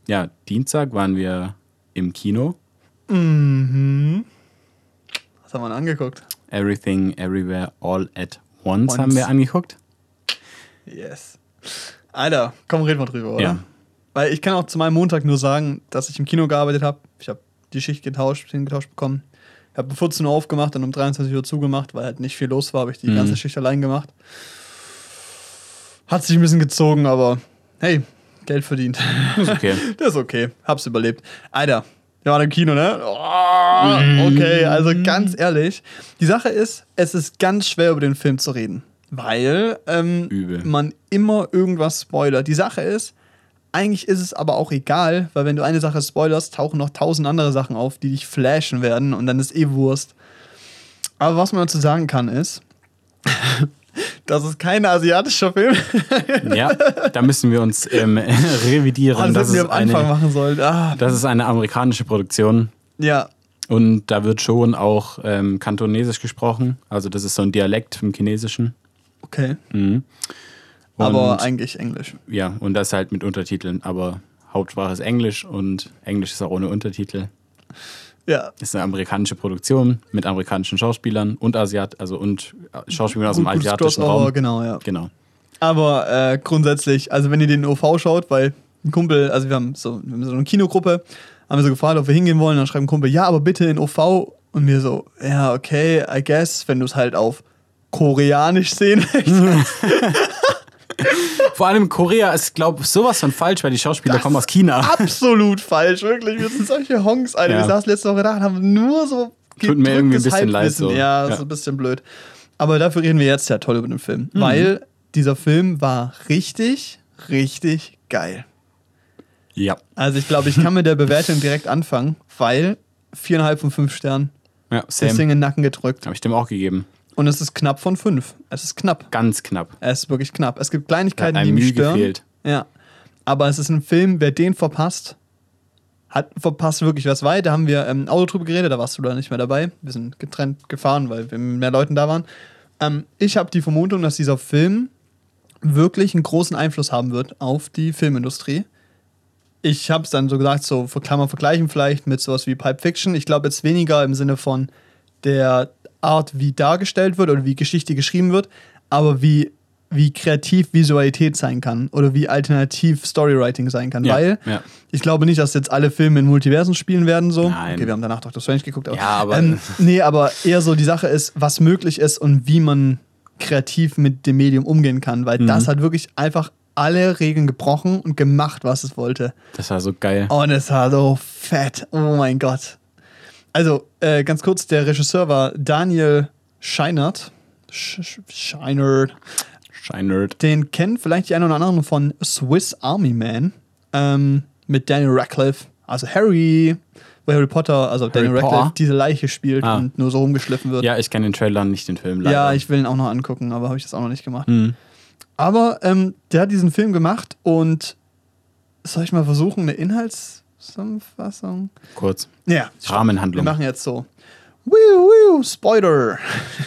ja, Dienstag waren wir im Kino. Mhm. Was haben wir denn angeguckt? Everything, Everywhere, All at Once, Once. haben wir angeguckt. Yes. Alter, komm, reden wir drüber, oder? Ja. Weil ich kann auch zu meinem Montag nur sagen, dass ich im Kino gearbeitet habe. Ich habe die Schicht getauscht, hingetauscht bekommen. Ich habe um 14 Uhr aufgemacht und um 23 Uhr zugemacht, weil halt nicht viel los war, habe ich die Mhm. ganze Schicht allein gemacht. Hat sich ein bisschen gezogen, aber hey, Geld verdient. Ist okay. Das ist okay. Hab's überlebt. Alter, wir waren im Kino, ne? Oh, okay, also ganz ehrlich. Die Sache ist, es ist ganz schwer über den Film zu reden. Weil ähm, man immer irgendwas spoilert. Die Sache ist, eigentlich ist es aber auch egal, weil wenn du eine Sache spoilerst, tauchen noch tausend andere Sachen auf, die dich flashen werden und dann ist eh Wurst. Aber was man dazu sagen kann ist, das ist kein asiatischer Film. Ja, da müssen wir uns ähm, revidieren. Oh, das wir am Anfang eine, machen sollen. Ah, das ist eine amerikanische Produktion ja, und da wird schon auch ähm, Kantonesisch gesprochen. Also das ist so ein Dialekt vom Chinesischen. okay. Mhm. Und, Aber eigentlich Englisch. ja, und das halt mit Untertiteln. Aber Hauptsprache ist Englisch und Englisch ist auch ohne Untertitel. Ja. Ist eine amerikanische Produktion mit amerikanischen Schauspielern und Asiat, also und äh, Schauspielern aus dem Gut, gutes asiatischen Raum. Genau, ja. Genau. Aber äh, grundsätzlich, also wenn ihr den OV schaut, weil ein Kumpel, also wir haben so, wir haben so eine Kinogruppe, haben wir so gefragt, ob wir hingehen wollen, dann schreibt ein Kumpel, ja, aber bitte in OV. Und wir so, ja, okay, I guess, wenn du es halt auf Koreanisch sehen möchtest. Vor allem Korea ist, glaube ich, sowas von falsch, weil die Schauspieler Das kommen aus China. Absolut falsch, wirklich. Wir sind solche Honks, Alter. Ja. Wir saßen letzte Woche da und haben nur so Tut mir irgendwie ein bisschen leid so. Ja, Ja. ist ein bisschen blöd. Aber dafür reden wir jetzt ja toll über den Film. Mhm. Weil dieser Film war richtig, richtig geil. Ja. Also ich glaube, ich kann mit der Bewertung direkt anfangen, weil viereinhalb von fünf Sternen Ja, das Ding Sam. in den Nacken gedrückt. Habe ich dem auch gegeben. Und es ist knapp von fünf. Es ist knapp. Ganz knapp. Es ist wirklich knapp. Es gibt Kleinigkeiten, die mich stören. gefehlt. Ja. Aber es ist ein Film, wer den verpasst, hat verpasst wirklich was weit. Da haben wir ähm, Auto drüber geredet, da warst du da nicht mehr dabei. Wir sind getrennt gefahren, weil wir mit mehr Leuten da waren. Ähm, ich habe die Vermutung, dass dieser Film wirklich einen großen Einfluss haben wird auf die Filmindustrie. Ich habe es dann so gesagt, so kann man vergleichen vielleicht mit sowas wie Pulp Fiction. Ich glaube jetzt weniger im Sinne von der Art, wie dargestellt wird oder wie Geschichte geschrieben wird, aber wie, wie kreativ Visualität sein kann oder wie alternativ Storywriting sein kann. Ja, Weil ja. ich glaube nicht, dass jetzt alle Filme in Multiversen spielen werden. So. Nein. Okay, wir haben danach Doctor Strange geguckt. Aber, Ja, aber- Ähm, nee, aber eher so die Sache ist, was möglich ist und wie man kreativ mit dem Medium umgehen kann. Weil Mhm. das hat wirklich einfach alle Regeln gebrochen und gemacht, was es wollte. Das war so geil. Und es war so fett. Oh mein Gott. Also, äh, ganz kurz, der Regisseur war Daniel Scheinert. Sch Sch- Scheinert. Scheinert. Den kennen vielleicht die einen oder anderen von Swiss Army Man. Ähm, mit Daniel Radcliffe. Also Harry, wo Harry Potter, also Daniel Potter? Radcliffe, diese Leiche spielt Ah. und nur so rumgeschliffen wird. Ja, ich kenne den Trailer, nicht den Film. Leider. Ja, ich will ihn auch noch angucken, aber habe ich das auch noch nicht gemacht. Mhm. Aber ähm, der hat diesen Film gemacht und soll ich mal versuchen, eine Inhaltszusammenfassung? Kurz. Ja, wir Rahmenhandlung. machen jetzt so. Wiu, wiu, Spoiler.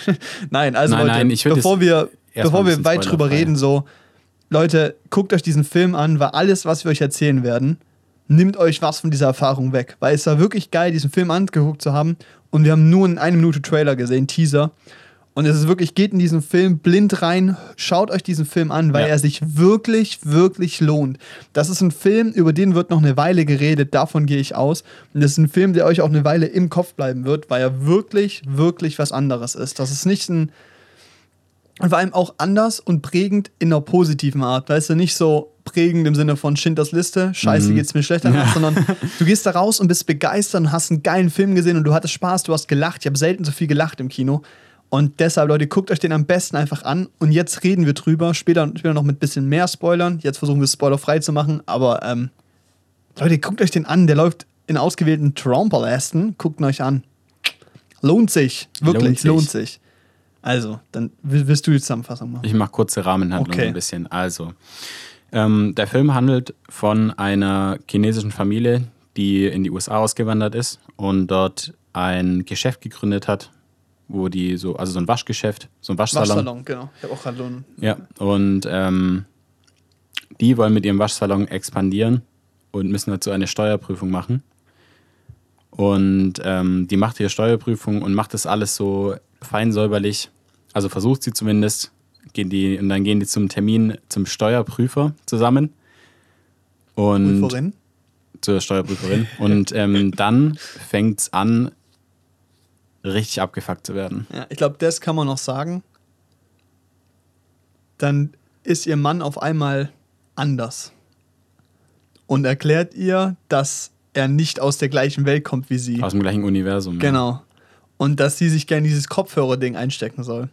nein, also Nein, Leute, nein, ich bevor wir, bevor wir weit drüber spoilerfrei. reden, so, Leute, guckt euch diesen Film an, weil alles, was wir euch erzählen werden, nimmt euch was von dieser Erfahrung weg. Weil es war wirklich geil, diesen Film angeguckt zu haben und wir haben nur einen eine Minute Trailer gesehen, Teaser. Und es ist wirklich, geht in diesen Film blind rein, schaut euch diesen Film an, weil Ja. er sich wirklich, wirklich lohnt. Das ist ein Film, über den wird noch eine Weile geredet, davon gehe ich aus. Und das ist ein Film, der euch auch eine Weile im Kopf bleiben wird, weil er wirklich, wirklich was anderes ist. Das ist nicht ein. Und vor allem auch anders und prägend in einer positiven Art. Weißt du, nicht so prägend im Sinne von Schindlers Liste, scheiße, geht's mir schlechter, sondern du gehst da raus und bist begeistert und hast einen geilen Film gesehen und du hattest Spaß, du hast gelacht. Ich habe selten so viel gelacht im Kino. Und deshalb, Leute, guckt euch den am besten einfach an. Und jetzt reden wir drüber. Später, später noch mit ein bisschen mehr Spoilern. Jetzt versuchen wir es spoilerfrei zu machen. Aber ähm, Leute, guckt euch den an. Der läuft in ausgewählten Traumpalästen. Guckt ihn euch an. Lohnt sich. Wirklich, lohnt sich. Lohnt sich. Also, dann wirst du die Zusammenfassung machen. Ich mache kurze Rahmenhandlung okay. ein bisschen. Also, ähm, der Film handelt von einer chinesischen Familie, die in die USA ausgewandert ist und dort ein Geschäft gegründet hat, wo die so, also so ein Waschgeschäft, so ein Waschsalon. Waschsalon, genau. Ich habe auch gerade Lohn. Ja, und ähm, die wollen mit ihrem Waschsalon expandieren und müssen dazu eine Steuerprüfung machen. Und ähm, die macht ihre Steuerprüfung und macht das alles so fein säuberlich also versucht sie zumindest, gehen die, und dann gehen die zum Termin zum Steuerprüfer zusammen. Und Prüferin? Zur Steuerprüferin. und ähm, dann fängt es an, richtig abgefuckt zu werden. Ja, ich glaube, das kann man noch sagen. Dann ist ihr Mann auf einmal anders und erklärt ihr, dass er nicht aus der gleichen Welt kommt wie sie. Aus dem gleichen Universum. Genau und dass sie sich gerne dieses Kopfhörer-Ding einstecken soll.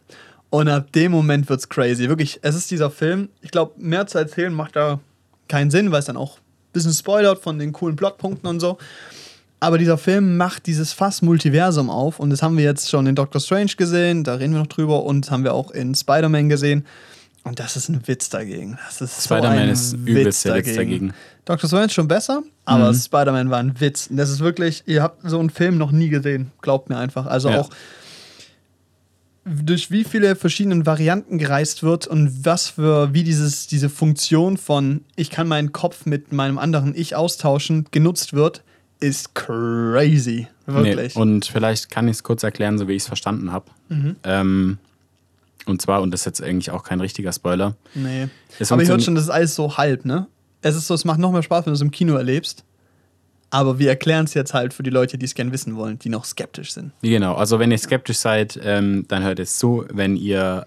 Und ab dem Moment wird's crazy. Wirklich, es ist dieser Film. Ich glaube, mehr zu erzählen macht da keinen Sinn, weil es dann auch ein bisschen spoilert von den coolen Plotpunkten und so. Aber dieser Film macht dieses Fass Multiversum auf und das haben wir jetzt schon in Doctor Strange gesehen, da reden wir noch drüber und das haben wir auch in Spider-Man gesehen. Und das ist ein Witz dagegen. Spider-Man so ist übelst der Witz dagegen. Doctor Strange schon besser, aber mhm. Spider-Man war ein Witz. Und das ist wirklich, ihr habt so einen Film noch nie gesehen. Glaubt mir einfach. Also ja. auch durch wie viele verschiedene Varianten gereist wird und was für, wie dieses, diese Funktion von ich kann meinen Kopf mit meinem anderen Ich austauschen genutzt wird, ist crazy. Wirklich. Nee, und vielleicht kann ich es kurz erklären, so wie ich es verstanden habe. Mhm. Ähm, und zwar, und das ist jetzt eigentlich auch kein richtiger Spoiler. Nee. Aber ich hört schon, das ist alles so halb, ne? Es ist so, es macht noch mehr Spaß, wenn du es im Kino erlebst. Aber wir erklären es jetzt halt für die Leute, die es gerne wissen wollen, die noch skeptisch sind. Genau, also wenn ihr skeptisch seid, ähm, dann hört es zu. Wenn ihr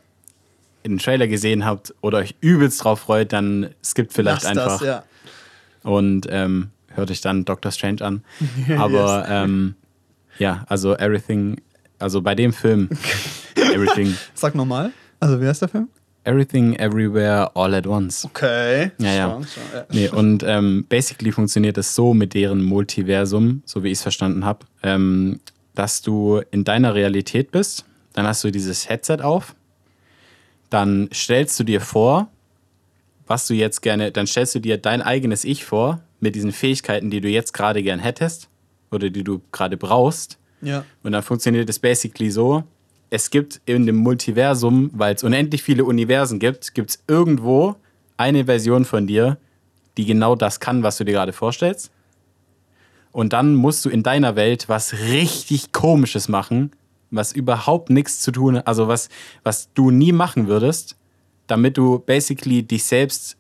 den Trailer gesehen habt oder euch übelst drauf freut, dann skippt vielleicht Lass einfach. Das, ja. Und ähm, hört euch dann Doctor Strange an. Aber yes. ähm, ja, also Everything, also bei dem Film Everything. Sag nochmal. Also, wer ist der Film? Everything, Everywhere, All at Once. Okay. Ja, ja. Strong, strong, ja. Nee, und ähm, basically funktioniert es so mit deren Multiversum, so wie ich es verstanden habe, ähm, dass du in deiner Realität bist, dann hast du dieses Headset auf, dann stellst du dir vor, was du jetzt gerne, dann stellst du dir dein eigenes Ich vor mit diesen Fähigkeiten, die du jetzt gerade gern hättest oder die du gerade brauchst. Ja. Und dann funktioniert es basically so, es gibt in dem Multiversum, weil es unendlich viele Universen gibt, gibt es irgendwo eine Version von dir, die genau das kann, was du dir gerade vorstellst. Und dann musst du in deiner Welt was richtig Komisches machen, was überhaupt nichts zu tun hat, also was, was du nie machen würdest, damit du basically dich selbst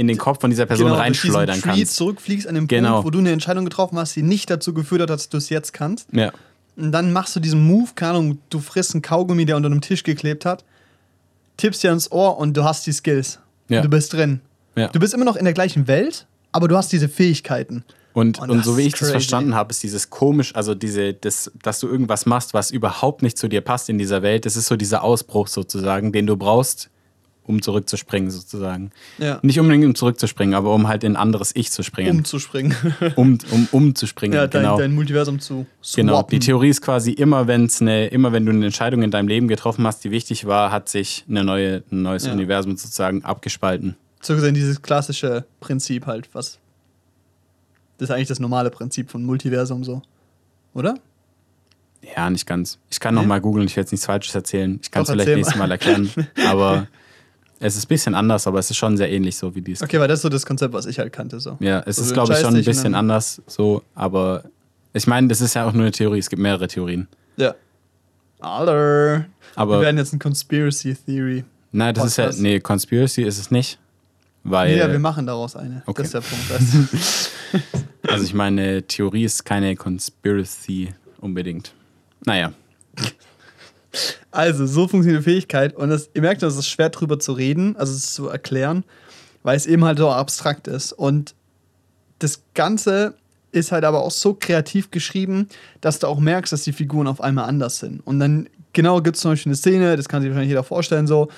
in den Kopf von dieser Person genau, reinschleudern kannst. Du zurückfliegst an dem genau. Punkt, wo du eine Entscheidung getroffen hast, die nicht dazu geführt hat, dass du es jetzt kannst. Ja. Und dann machst du diesen Move, keine Ahnung, du frisst einen Kaugummi, der unter einem Tisch geklebt hat, tippst dir ans Ohr und du hast die Skills. Ja. Du bist drin. Ja. Du bist immer noch in der gleichen Welt, aber du hast diese Fähigkeiten. Und, und, und so wie ich crazy. das verstanden habe, ist dieses komisch, also diese, das, dass du irgendwas machst, was überhaupt nicht zu dir passt in dieser Welt, das ist so dieser Ausbruch sozusagen, den du brauchst, um zurückzuspringen sozusagen. Ja. Nicht unbedingt um zurückzuspringen, aber um halt in ein anderes Ich zu springen. Umzuspringen. um, um umzuspringen, ja, dein, genau. dein Multiversum zu swappen. Genau, die Theorie ist quasi immer, wenn's eine, immer wenn du eine Entscheidung in deinem Leben getroffen hast, die wichtig war, hat sich eine neue, ein neues ja. Universum sozusagen abgespalten. So gesehen dieses klassische Prinzip halt, was das ist eigentlich das normale Prinzip von Multiversum so, oder? Ja, nicht ganz. Ich kann noch mal googeln, ich werde jetzt nichts Falsches erzählen. Ich kann es vielleicht nächstes Mal erklären. aber Es ist ein bisschen anders, aber es ist schon sehr ähnlich so wie dies. Okay, weil das ist so das Konzept, was ich halt kannte. So. Ja, es so, ist, glaube ich, schon ein bisschen anders so, aber ich meine, das ist ja auch nur eine Theorie, es gibt mehrere Theorien. Ja. Aller. Aber Wir werden jetzt ein Conspiracy Theory. Nein, das Podcast. ist ja. Nee, Conspiracy ist es nicht. Weil, ja, wir machen daraus eine. Okay. Das ist der Punkt. also ich meine, Theorie ist keine Conspiracy unbedingt. Naja. Also, so funktioniert die Fähigkeit. Und das, ihr merkt, es ist schwer drüber zu reden, also es zu erklären, weil es eben halt so abstrakt ist. Und das Ganze ist halt aber auch so kreativ geschrieben, dass du auch merkst, dass die Figuren auf einmal anders sind. Und dann, genau, gibt es zum Beispiel eine Szene, das kann sich wahrscheinlich jeder vorstellen, so,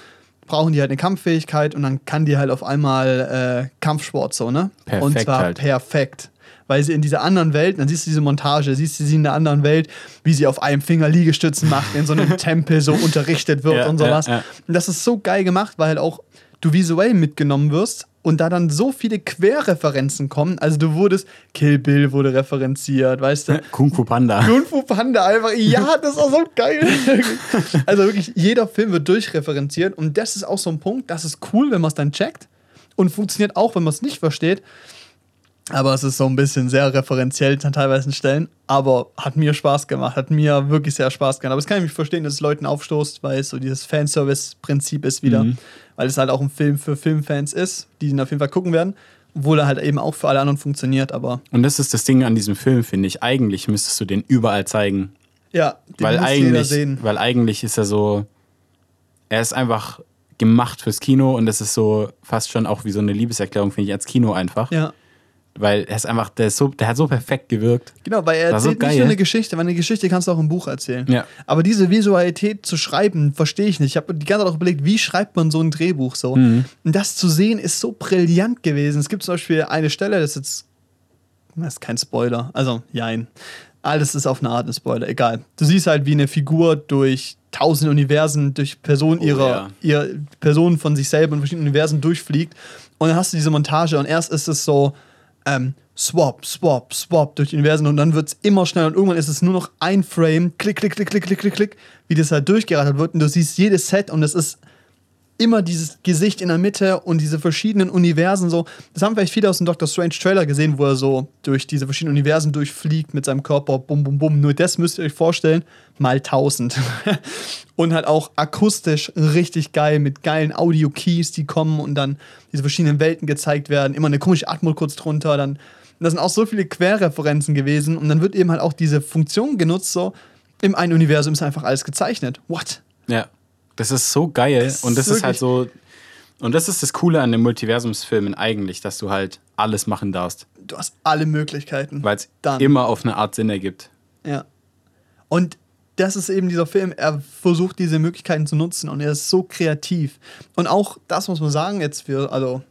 brauchen die halt eine Kampffähigkeit und dann kann die halt auf einmal äh, Kampfsport so, ne? Perfekt und zwar halt. perfekt. Weil sie in dieser anderen Welt, dann siehst du diese Montage, siehst du sie in der anderen Welt, wie sie auf einem Finger Liegestützen macht, in so einem Tempel so unterrichtet wird Ja, und sowas. ja, ja. Und das ist so geil gemacht, weil halt auch du visuell mitgenommen wirst und da dann so viele Querreferenzen kommen. Also du wurdest, Kill Bill wurde referenziert, weißt du? Kung Fu Panda. Kung Fu Panda einfach, ja, das ist so geil. also wirklich, jeder Film wird durchreferenziert und das ist auch so ein Punkt, das ist cool, wenn man es dann checkt und funktioniert auch, wenn man es nicht versteht. Aber es ist so ein bisschen sehr referenziell an teilweise Stellen. Aber hat mir Spaß gemacht, hat mir wirklich sehr Spaß gemacht. Aber das kann ich nicht verstehen, dass es Leuten aufstoßt, weil es so dieses Fanservice-Prinzip ist wieder. Mhm. Weil es halt auch ein Film für Filmfans ist, die ihn auf jeden Fall gucken werden. Obwohl er halt eben auch für alle anderen funktioniert. Aber Und das ist das Ding an diesem Film, finde ich. Eigentlich müsstest du den überall zeigen. ja, den weil muss jeder eigentlich, sehen. weil eigentlich ist er so, er ist einfach gemacht fürs Kino und das ist so fast schon auch wie so eine Liebeserklärung, finde ich, als Kino einfach. Ja. Weil er ist einfach, der, ist so, der hat so perfekt gewirkt. Genau, weil er War so erzählt nicht nur eine Geschichte, weil eine Geschichte kannst du auch im Buch erzählen. Ja. Aber diese Visualität zu schreiben, verstehe ich nicht. Ich habe die ganze Zeit auch überlegt, wie schreibt man so ein Drehbuch so? Mhm. Und das zu sehen ist so brillant gewesen. Es gibt zum Beispiel eine Stelle, das ist jetzt, das ist kein Spoiler, also jein. Alles ist auf eine Art ein Spoiler, egal. Du siehst halt, wie eine Figur durch tausend Universen, durch Personen Oh, ihrer, ja. ihr Personen von sich selber in verschiedenen Universen durchfliegt. Und dann hast du diese Montage und erst ist es so, ähm, swap, swap, swap durch die Universen und dann wird es immer schneller und irgendwann ist es nur noch ein Frame, klick, klick, klick, klick, klick, klick, klick, wie das halt durchgerattert wird und du siehst jedes Set und es ist immer dieses Gesicht in der Mitte und diese verschiedenen Universen so. Das haben vielleicht viele aus dem Doctor Strange Trailer gesehen, wo er so durch diese verschiedenen Universen durchfliegt mit seinem Körper, bum, bum, bum. Nur das müsst ihr euch vorstellen, mal tausend. und halt auch akustisch richtig geil mit geilen Audio-Keys, die kommen und dann diese verschiedenen Welten gezeigt werden. Immer eine komische Atmo kurz drunter, dann. Da sind auch so viele Querreferenzen gewesen und dann wird eben halt auch diese Funktion genutzt, so im einen Universum ist einfach alles gezeichnet. What? Ja. Das ist so geil. Das und das ist ist halt so. Und das ist das Coole an den Multiversumsfilmen eigentlich, dass du halt alles machen darfst. Du hast alle Möglichkeiten. Weil es immer auf eine Art Sinn ergibt. Ja. Und das ist eben dieser Film, er versucht diese Möglichkeiten zu nutzen und er ist so kreativ. Und auch das muss man sagen, jetzt für, also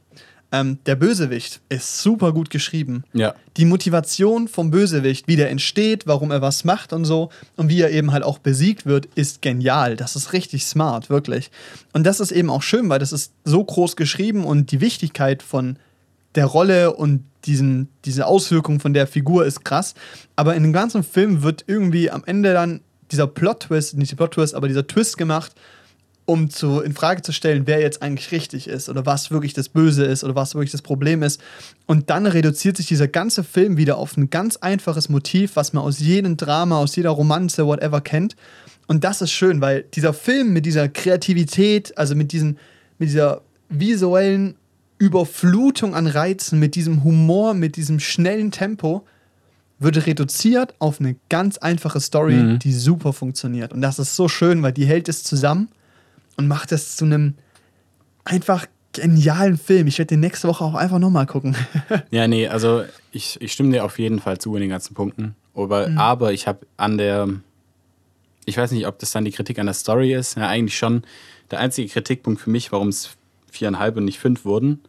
ähm, der Bösewicht ist super gut geschrieben. Ja. Die Motivation vom Bösewicht, wie der entsteht, warum er was macht und so und wie er eben halt auch besiegt wird, ist genial. Das ist richtig smart, wirklich. Und das ist eben auch schön, weil das ist so groß geschrieben und die Wichtigkeit von der Rolle und diesen, diese Auswirkung von der Figur ist krass. Aber in dem ganzen Film wird irgendwie am Ende dann dieser Plot-Twist, nicht der Plot-Twist, aber dieser Twist gemacht, um zu, in Frage zu stellen, wer jetzt eigentlich richtig ist oder was wirklich das Böse ist oder was wirklich das Problem ist. Und dann reduziert sich dieser ganze Film wieder auf ein ganz einfaches Motiv, was man aus jedem Drama, aus jeder Romanze, whatever kennt. Und das ist schön, weil dieser Film mit dieser Kreativität, also mit, diesen, mit dieser visuellen Überflutung an Reizen, mit diesem Humor, mit diesem schnellen Tempo, wird reduziert auf eine ganz einfache Story, Mhm. die super funktioniert. Und das ist so schön, weil die hält es zusammen und macht es zu einem einfach genialen Film. Ich werde den nächste Woche auch einfach nochmal gucken. Ja, nee, also ich, ich stimme dir auf jeden Fall zu in den ganzen Punkten. Aber, Mhm. aber ich habe an der, ich weiß nicht, ob das dann die Kritik an der Story ist. Ja, eigentlich schon. Der einzige Kritikpunkt für mich, warum es viereinhalb und nicht fünf wurden,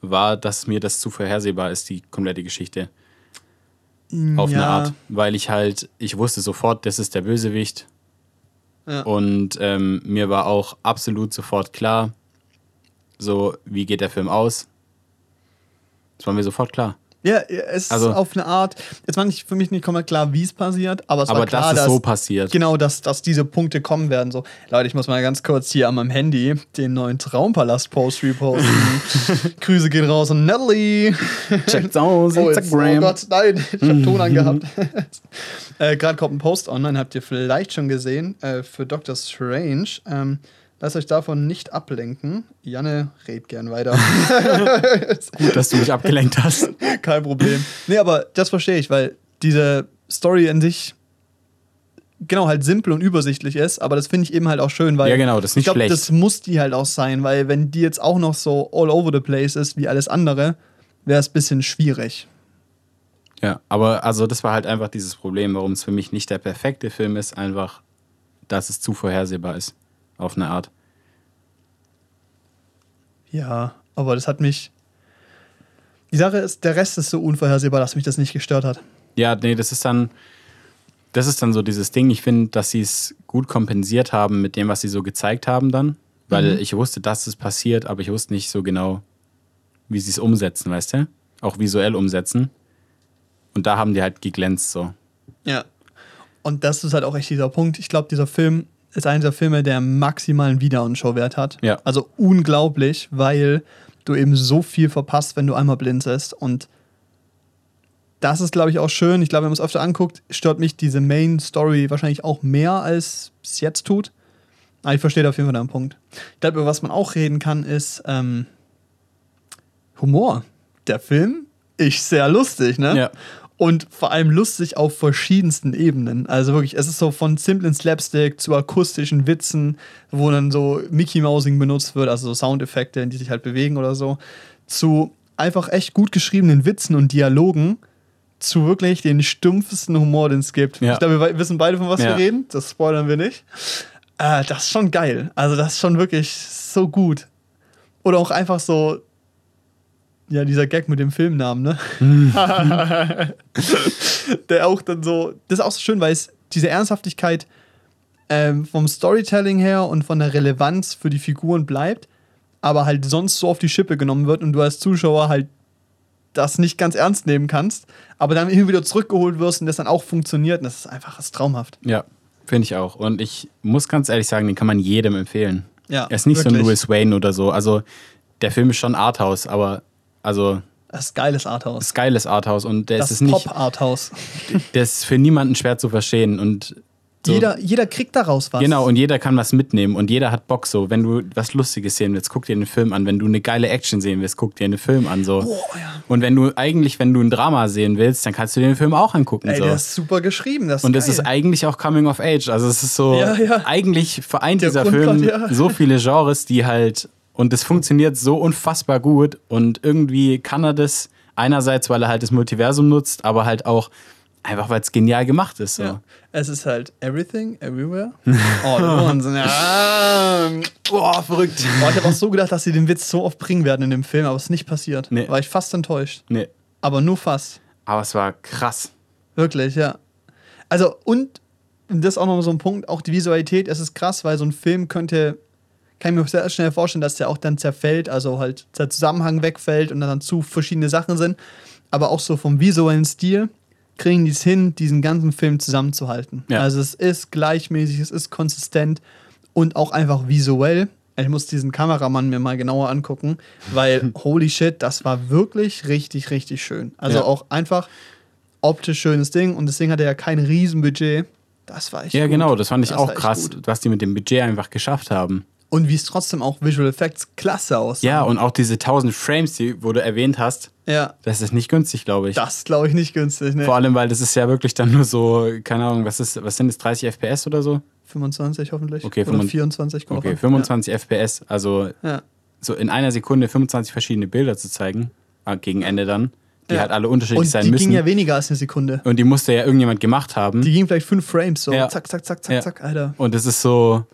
war, dass mir das zu vorhersehbar ist, die komplette Geschichte. Auf eine Ja. Art. Weil ich halt, ich wusste sofort, das ist der Bösewicht. Und ähm, mir war auch absolut sofort klar, so, wie geht der Film aus? Das war mir sofort klar. Ja, es ist Also- auf eine Art, jetzt war nicht für mich nicht komplett klar, wie es passiert, aber es Aber war klar, dass es dass so passiert. Genau, dass, dass diese Punkte kommen werden. So, Leute, ich muss mal ganz kurz hier an meinem Handy den neuen Traumpalast-Post reposten. Grüße gehen raus an Natalie. Checkt's aus, Oh, jetzt, oh Instagram. Gott, nein, ich hab Ton angehabt. äh, Gerade kommt ein Post online, habt ihr vielleicht schon gesehen, äh, für Doctor Strange. Ähm, lasst euch davon nicht ablenken. Janne, red gern weiter. Gut, dass du mich abgelenkt hast. Kein Problem. Nee, aber das verstehe ich, weil diese Story an sich genau halt simpel und übersichtlich ist, aber das finde ich eben halt auch schön, weil Ja, genau, das ist nicht ich glaube, das muss die halt auch sein, weil wenn die jetzt auch noch so all over the place ist wie alles andere, wäre es ein bisschen schwierig. Ja, aber also das war halt einfach dieses Problem, warum es für mich nicht der perfekte Film ist, einfach, dass es zu vorhersehbar ist. Auf eine Art. Ja, aber das hat mich. Die Sache ist, der Rest ist so unvorhersehbar, dass mich das nicht gestört hat. Ja, nee, das ist dann, das ist dann so dieses Ding. Ich finde, dass sie es gut kompensiert haben mit dem, was sie so gezeigt haben dann. Weil Mhm. ich wusste, dass es passiert, aber ich wusste nicht so genau, wie sie es umsetzen, weißt du? Auch visuell umsetzen. Und da haben die halt geglänzt so. Ja. Und das ist halt auch echt dieser Punkt. Ich glaube, dieser Film ist einer dieser Filme, der maximalen Wiederanschauwert hat. Ja. Also unglaublich, weil du eben so viel verpasst, wenn du einmal blinzelst. Und das ist, glaube ich, auch schön. Ich glaube, wenn man es öfter anguckt, stört mich diese Main Story wahrscheinlich auch mehr, als es jetzt tut. Aber ich verstehe auf jeden Fall deinen Punkt. Ich glaube, über was man auch reden kann, ist ähm, Humor. Der Film ist sehr lustig, ne? Ja. Und vor allem lustig auf verschiedensten Ebenen. Also wirklich, es ist so von simplen Slapstick zu akustischen Witzen, wo dann so Mickey Mousing benutzt wird, also so Soundeffekte, die sich halt bewegen oder so, zu einfach echt gut geschriebenen Witzen und Dialogen, zu wirklich den stumpfesten Humor, den es gibt. Ja. Ich glaube, wir wissen beide, von was Ja. wir reden. Das spoilern wir nicht. Äh, das ist schon geil. Also, das ist schon wirklich so gut. Oder auch einfach so, ja, dieser Gag mit dem Filmnamen, ne? Der auch dann so, das ist auch so schön, weil es diese Ernsthaftigkeit ähm, vom Storytelling her und von der Relevanz für die Figuren bleibt, aber halt sonst so auf die Schippe genommen wird und du als Zuschauer halt das nicht ganz ernst nehmen kannst, aber dann immer wieder zurückgeholt wirst und das dann auch funktioniert und das ist einfach das ist traumhaft. Ja, finde ich auch. Und ich muss ganz ehrlich sagen, den kann man jedem empfehlen. Ja, er ist nicht so wirklich. ein Louis Wayne oder so. Also der Film ist schon Arthouse, aber also Das geiles Arthouse. ist geiles Arthouse und der Das ist nicht, Top-Arthouse. der ist für niemanden schwer zu verstehen und so, Jeder, jeder kriegt daraus was. Genau, und jeder kann was mitnehmen und jeder hat Bock so. Wenn du was Lustiges sehen willst, guck dir den Film an. Wenn du eine geile Action sehen willst, guck dir einen Film an. So. Boah, ja. Und wenn du eigentlich, wenn du ein Drama sehen willst, dann kannst du dir den Film auch angucken. Ey, so. der ist super geschrieben. Das ist und das geil. ist eigentlich auch Coming of Age. Also es ist so, Ja, ja. eigentlich vereint Der dieser Film so viele Genres, die halt, und es funktioniert so unfassbar gut und irgendwie kann er das einerseits, weil er halt das Multiversum nutzt, aber halt auch einfach, weil es genial gemacht ist. So. Ja. Es ist halt everything, everywhere. All at once. Ja. Boah, verrückt. Boah, ich habe auch so gedacht, dass sie den Witz so oft bringen werden in dem Film, aber es ist nicht passiert. Nee. War ich fast enttäuscht. Nee, Aber nur fast. aber es war krass. Wirklich, ja. Also, und das ist auch noch so ein Punkt, auch die Visualität, es ist krass, weil so ein Film könnte, kann ich mir sehr schnell vorstellen, dass der auch dann zerfällt, also halt der Zusammenhang wegfällt und dann zu verschiedene Sachen sind. Aber auch so vom visuellen Stil kriegen die es hin, diesen ganzen Film zusammenzuhalten. Ja. Also es ist gleichmäßig, es ist konsistent und auch einfach visuell. Ich muss diesen Kameramann mir mal genauer angucken, weil holy shit, das war wirklich richtig, richtig schön. Also Ja. auch einfach optisch schönes Ding und deswegen hat er ja kein Riesenbudget. Das war echt Ja, gut. genau, das fand ich Das auch krass, was die mit dem Budget einfach geschafft haben. Und wie es trotzdem auch Visual Effects klasse aussah. Ja, und auch diese 1000 Frames, die, wo du erwähnt hast, Ja, das ist nicht günstig, glaube ich. das glaube ich nicht günstig. Ne? Vor allem, weil das ist ja wirklich dann nur so, keine Ahnung, was ist, was sind das, 30 FPS oder so? 25 hoffentlich. Okay, Oder 25 24. kommt Okay, drauf an. 25 FPS, also Ja. ja. so in einer Sekunde 25 verschiedene Bilder zu zeigen, äh, gegen Ende dann, die Ja. halt alle unterschiedlich Und sein die müssen. ging ja weniger als eine Sekunde. und die musste ja irgendjemand gemacht haben. Die ging vielleicht fünf Frames so. Ja. Zack, zack, zack, zack, Ja. zack, Alter. und das ist so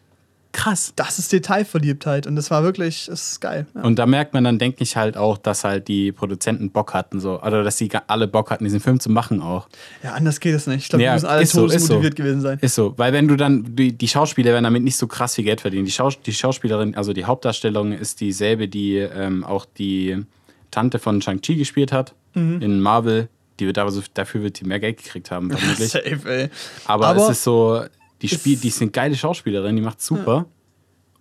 krass. Das ist Detailverliebtheit und das war wirklich, das ist geil. Ja. Und da merkt man dann, denke ich halt auch, dass halt die Produzenten Bock hatten, so, oder dass sie alle Bock hatten, diesen Film zu machen auch. ja, anders geht es nicht. Ich glaube, Ja, die müssen alle so, ist so. motiviert gewesen sein. Ist so, weil wenn du dann, die, die Schauspieler werden damit nicht so krass viel Geld verdienen. Die, Schaus die Schauspielerin, also die Hauptdarstellung ist dieselbe, die ähm, auch die Tante von Shang-Chi gespielt hat Mhm. in Marvel. Die wird aber so, dafür wird die mehr Geld gekriegt haben, vermutlich. Safe, ey. aber, aber es ist so, die, es- Spiel, die sind geile Schauspielerin, die macht super.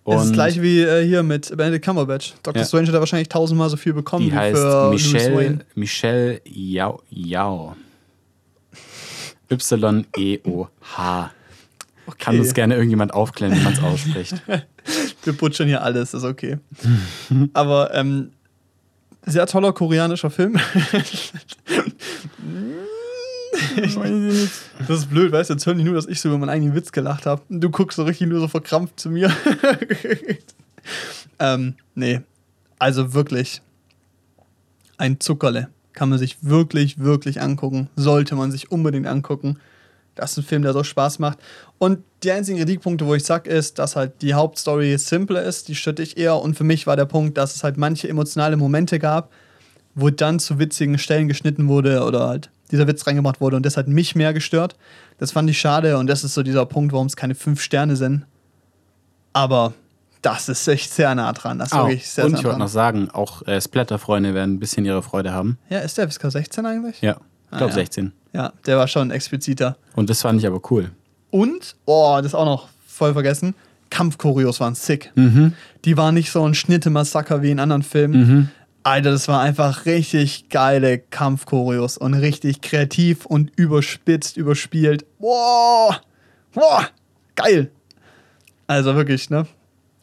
Das ist gleiche wie äh, hier mit Benedict Cumberbatch. Dr. Ja. Strange hat da wahrscheinlich tausendmal so viel bekommen die wie heißt für Michelle. Michelle Yao. Yao. Y-E-O-H. Kann uns gerne irgendjemand aufklären, wie man es ausspricht. Wir butchern hier alles, ist okay. Aber ähm, sehr toller koreanischer Film. das ist blöd, weißt du, jetzt hören die nur, dass ich so über meinen eigenen Witz gelacht habe. Du guckst so richtig nur so verkrampft zu mir. ähm, nee, also wirklich ein Zuckerle. Kann man sich wirklich, wirklich angucken. Sollte man sich unbedingt angucken. Das ist ein Film, der so Spaß macht. Und die einzigen Kritikpunkte, wo ich sag, ist, dass halt die Hauptstory simpler ist, die stütte ich eher. Und für mich war der Punkt, dass es halt manche emotionale Momente gab, wo dann zu witzigen Stellen geschnitten wurde oder halt dieser Witz reingemacht wurde und das hat mich mehr gestört. Das fand ich schade und das ist so dieser Punkt, warum es keine fünf Sterne sind. Aber das ist echt sehr nah dran. Das ist Oh, wirklich sehr, und sehr ich wollte noch sagen, auch äh, Splatter-Freunde werden ein bisschen ihre Freude haben. Ja, ist der FSK 16 eigentlich? Ja, ich glaube Ah, ja. 16. Ja, der war schon expliziter. Und das fand ich aber cool. Und, oh, das auch noch voll vergessen, Kampfchoreos waren sick. Mhm. Die waren nicht so ein Schnitte-Massaker wie in anderen Filmen. Alter, das war einfach richtig geile Kampfchoreos und richtig kreativ und überspitzt, überspielt. Boah, boah, geil. Also wirklich, ne?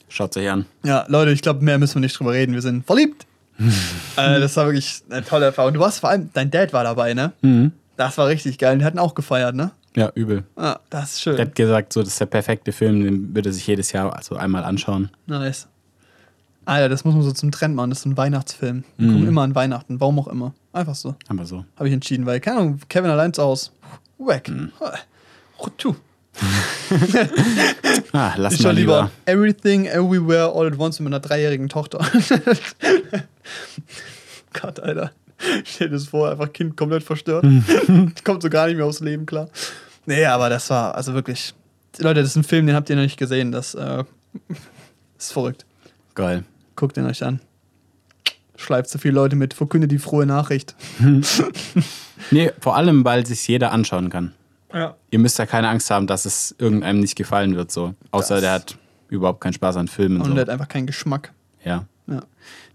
Schaut euch an. Ja, Leute, ich glaube, mehr müssen wir nicht drüber reden. Wir sind verliebt. äh, das war wirklich eine tolle Erfahrung. Du warst vor allem, dein Dad war dabei, ne? Mhm. Das war richtig geil. Die hatten auch gefeiert, ne? Ja, übel. Ah, das ist schön. Der hat gesagt, so, das ist der perfekte Film, den würde er sich jedes Jahr also einmal anschauen. Nice. Alter, das muss man so zum Trend machen. Das ist ein Weihnachtsfilm. Wir kommen immer an Weihnachten, warum auch immer. Einfach so. Aber so. Habe ich entschieden, weil, keine Ahnung, Kevin allein zu Hause. Weg. Rutu. Ah, lass Ich mal schon lieber. lieber Everything, Everywhere, All at Once mit meiner dreijährigen Tochter. Gott, Alter. Stell dir das vor, einfach Kind komplett verstört. Kommt so gar nicht mehr aufs Leben klar. Nee, aber das war, also wirklich. Leute, das ist ein Film, den habt ihr noch nicht gesehen. Das äh, ist verrückt. Geil. Guckt ihn euch an. Schleift so viele Leute mit, verkündet die frohe Nachricht. Nee, vor allem, weil sich jeder anschauen kann. Ja. Ihr müsst ja keine Angst haben, dass es irgendeinem nicht gefallen wird, so. Außer Das- der hat überhaupt keinen Spaß an Filmen. Und So. der hat einfach keinen Geschmack. Ja. Ja.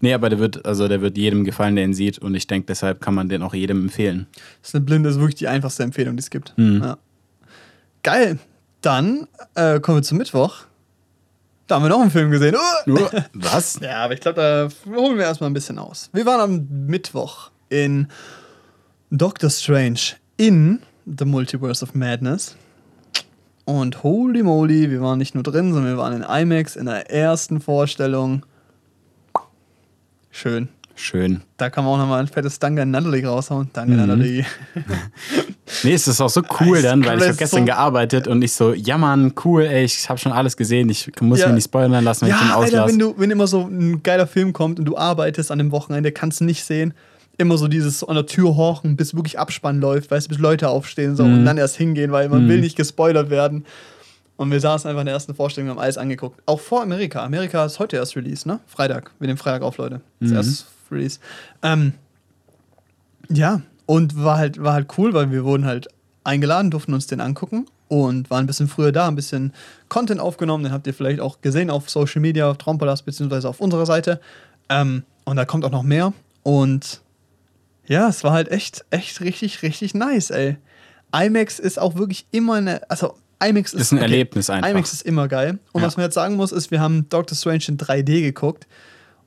Nee, aber der wird, also der wird jedem gefallen, der ihn sieht. Und ich denke, deshalb kann man den auch jedem empfehlen. Das ist eine blinde, das ist wirklich die einfachste Empfehlung, die es gibt. Mhm. Ja. Geil. Dann äh, kommen wir zum Mittwoch. Da haben wir noch einen Film gesehen. Uh! Nur, was? Ja, aber ich glaube, da holen wir erstmal ein bisschen aus. Wir waren am Mittwoch in Doctor Strange in The Multiverse of Madness. Und holy moly, wir waren nicht nur drin, sondern wir waren in IMAX in der ersten Vorstellung. Schön. Schön. Da kann man auch nochmal ein fettes Danke an Natalie raushauen. Danke, Mhm. Natalie. Nee, es ist auch so cool dann, weil ich habe gestern so- gearbeitet und ich so, ja Mann, cool, ey, ich habe schon alles gesehen. Ich muss Ja. mich nicht spoilern lassen, wenn ich den Ja, Alter, auslasse. wenn, du, wenn immer so ein geiler Film kommt und du arbeitest an dem Wochenende, kannst du nicht sehen. Immer so dieses an der Tür horchen, bis wirklich Abspann läuft, weißt du, bis Leute aufstehen so, Mhm. und dann erst hingehen, weil man will nicht gespoilert werden. Und wir saßen einfach in der ersten Vorstellung und haben alles angeguckt. Auch vor Amerika. Amerika ist heute erst Release, ne? Freitag. Wir nehmen Freitag auf, Leute. Das Mhm. erste Release. Ähm, ja, und war halt, war halt cool, weil wir wurden halt eingeladen, durften uns den angucken und waren ein bisschen früher da, ein bisschen Content aufgenommen. Den habt ihr vielleicht auch gesehen auf Social Media, auf Trompelas, beziehungsweise auf unserer Seite. Ähm, und da kommt auch noch mehr. Und ja, es war halt echt, echt richtig, richtig nice, ey. IMAX ist auch wirklich immer eine, also IMAX ist, Ist ein Erlebnis einfach. IMAX ist immer geil. Und Ja. was man jetzt sagen muss, ist, wir haben Doctor Strange in 3D geguckt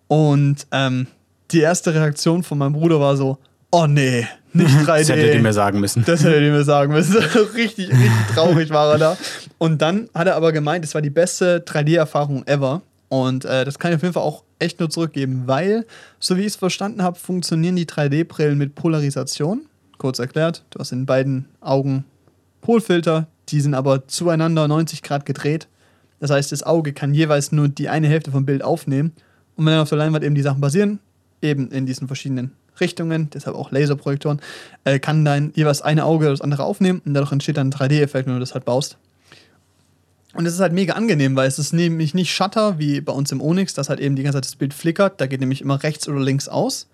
und ähm, die erste Reaktion von meinem Bruder war so, oh nee, nicht 3D. Das hättet ihr mir sagen müssen. Das hätte ihr mir sagen müssen. richtig, richtig traurig war er da. Und dann hat er aber gemeint, es war die beste 3D-Erfahrung ever. Und äh, das kann ich auf jeden Fall auch echt nur zurückgeben, weil, so wie ich es verstanden habe, funktionieren die 3D-Brillen mit Polarisation. Kurz erklärt, du hast in beiden Augen Polfilter, die sind aber zueinander 90 Grad gedreht. Das heißt, das Auge kann jeweils nur die eine Hälfte vom Bild aufnehmen. Und wenn dann auf der Leinwand eben die Sachen basieren, eben in diesen verschiedenen Richtungen, deshalb auch Laserprojektoren, äh, kann dein jeweils eine Auge das andere aufnehmen und dadurch entsteht dann ein 3D-Effekt, wenn du das halt baust. Und es ist halt mega angenehm, weil es ist nämlich nicht Shutter wie bei uns im Onyx, dass halt eben die ganze Zeit das Bild flickert. Da geht nämlich immer rechts oder links aus.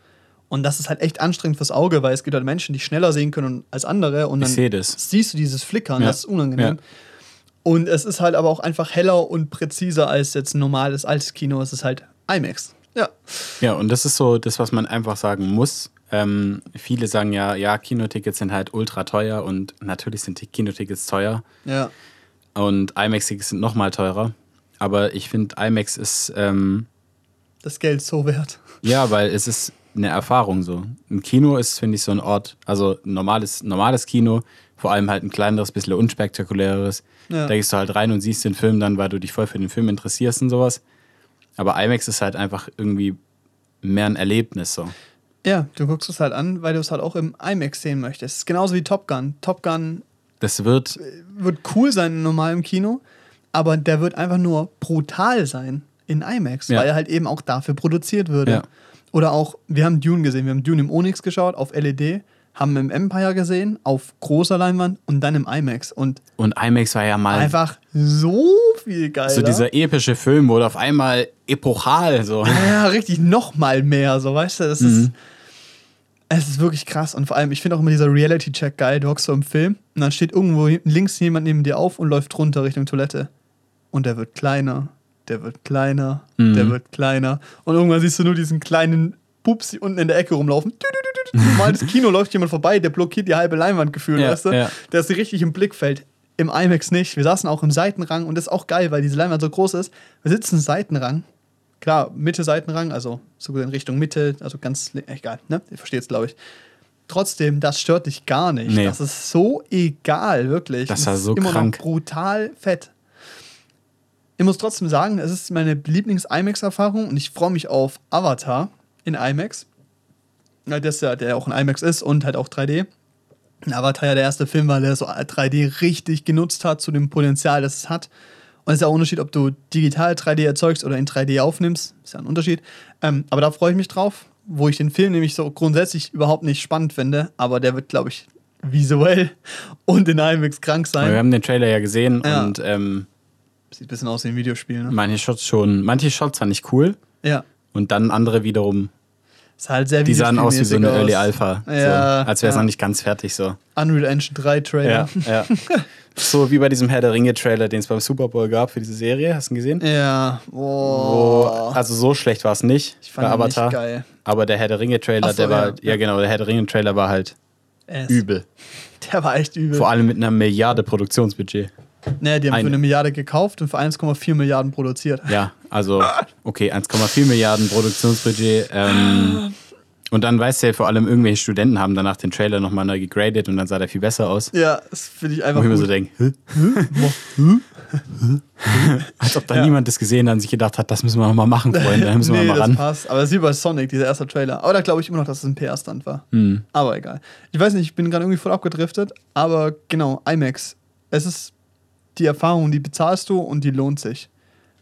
Und das ist halt echt anstrengend fürs Auge, weil es gibt halt Menschen, die schneller sehen können als andere. Und dann siehst du dieses Flickern, Ja. das ist unangenehm. Ja. Und es ist halt aber auch einfach heller und präziser als jetzt ein normales altes Kino. Es ist halt IMAX. Ja. Ja, und das ist so das, was man einfach sagen muss. Ähm, viele sagen ja, ja, Kinotickets sind halt ultra teuer und natürlich sind die Kinotickets teuer Ja. und IMAX-Tickets sind nochmal teurer. Aber ich finde, IMAX ist, ähm, Das Geld so wert. ja, weil es ist eine Erfahrung so. Ein Kino ist, finde ich, so ein Ort, also ein normales, normales Kino, vor allem halt ein kleineres, bisschen unspektakuläres. Ja. Da gehst du halt rein und siehst den Film dann, weil du dich voll für den Film interessierst und sowas. Aber IMAX ist halt einfach irgendwie mehr ein Erlebnis so. Ja, du guckst es halt an, weil du es halt auch im IMAX sehen möchtest. Genauso wie Top Gun. Top Gun Das wird, wird cool sein in normalem Kino, aber der wird einfach nur brutal sein in IMAX, Ja. weil er halt eben auch dafür produziert würde. Ja. Oder auch, wir haben Dune gesehen, wir haben Dune im Onyx geschaut, auf LED, haben im Empire gesehen, auf großer Leinwand und dann im IMAX. Und und IMAX war ja mal einfach so viel geiler. so dieser epische Film, wurde auf einmal epochal. So. Ja, richtig noch mal mehr, so weißt du, das Mhm. ist es ist wirklich krass und vor allem, ich finde auch immer dieser Reality Check geil, du hockst so im Film und dann steht irgendwo links jemand neben dir auf und läuft runter Richtung Toilette und der wird kleiner, der wird kleiner, Mhm. der wird kleiner und irgendwann siehst du nur diesen kleinen Pups unten in der Ecke rumlaufen. Mal das Kino läuft jemand vorbei, der blockiert die halbe Leinwand gefühlt, Ja, weißt du? ja. Der ist richtig im Blickfeld. Im IMAX nicht. Wir saßen auch im Seitenrang und das ist auch geil, weil diese Leinwand so groß ist. Wir sitzen im Seitenrang. Klar, Mitte Seitenrang, also so in Richtung Mitte, also ganz egal, ne? Ihr versteht es, glaube ich. Trotzdem, das stört dich gar nicht. Nee. Das ist so egal, wirklich. Das war ist so immer krank. noch brutal fett. Ich muss trotzdem sagen, es ist meine Lieblings-IMAX-Erfahrung und ich freue mich auf Avatar in IMAX. Ja, das ja, der auch in IMAX ist und halt auch 3D. Avatar ja der erste Film war, der so 3D richtig genutzt hat zu dem Potenzial, das es hat. Und es ist ja auch ein Unterschied, ob du digital 3D erzeugst oder in 3D aufnimmst. Ist ja ein Unterschied. Ähm, aber da freue ich mich drauf, wo ich den Film nämlich so grundsätzlich überhaupt nicht spannend finde. Aber der wird, glaube ich, visuell und in IMAX krank Aber wir sein. haben den Trailer ja gesehen Ja. und ähm, Sieht ein bisschen aus wie ein Videospiel, ne? manche Shots schon, manche Shots fand ich cool Ja. und dann andere wiederum, Ist halt sehr die sahen aus wie so eine Early. Alpha. Ja, so, als wäre es ja. noch nicht ganz fertig so. Unreal Engine 3 Trailer. Ja, ja. so wie bei diesem Herr der Ringe-Trailer, den es beim Super Bowl gab für diese Serie. Hast du ihn gesehen? Ja. Oh. also so schlecht war es nicht ich fand bei ihn nicht Avatar. geil. Aber der Herr der Ringe-Trailer, Ach so, der war, ja. genau, der Herr der Ringe-Trailer war halt Es- übel. Der war echt übel. Vor allem mit einer Milliarde Produktionsbudget. Naja, die haben Eine. für eine Milliarde gekauft und für 1,4 Milliarden produziert. Ja, also, okay, 1,4 Milliarden Produktionsbudget. Ähm, und dann weißt du ja vor allem, irgendwelche Studenten haben danach den Trailer nochmal neu gegradet und dann sah der viel besser aus. Ja, das finde ich Wo einfach ich mir so denke, als ob da Ja. niemand das gesehen hat und sich gedacht hat, das müssen wir nochmal machen, Freunde, da müssen wir nee, mal das ran. passt. Aber es ist wie bei Sonic, dieser erste Trailer. Aber da glaube ich immer noch, dass es ein PR-Stand war. Hm. Aber egal. Ich weiß nicht, ich bin gerade irgendwie voll abgedriftet. Aber genau, IMAX. Es ist die Erfahrung, die bezahlst du und die lohnt sich.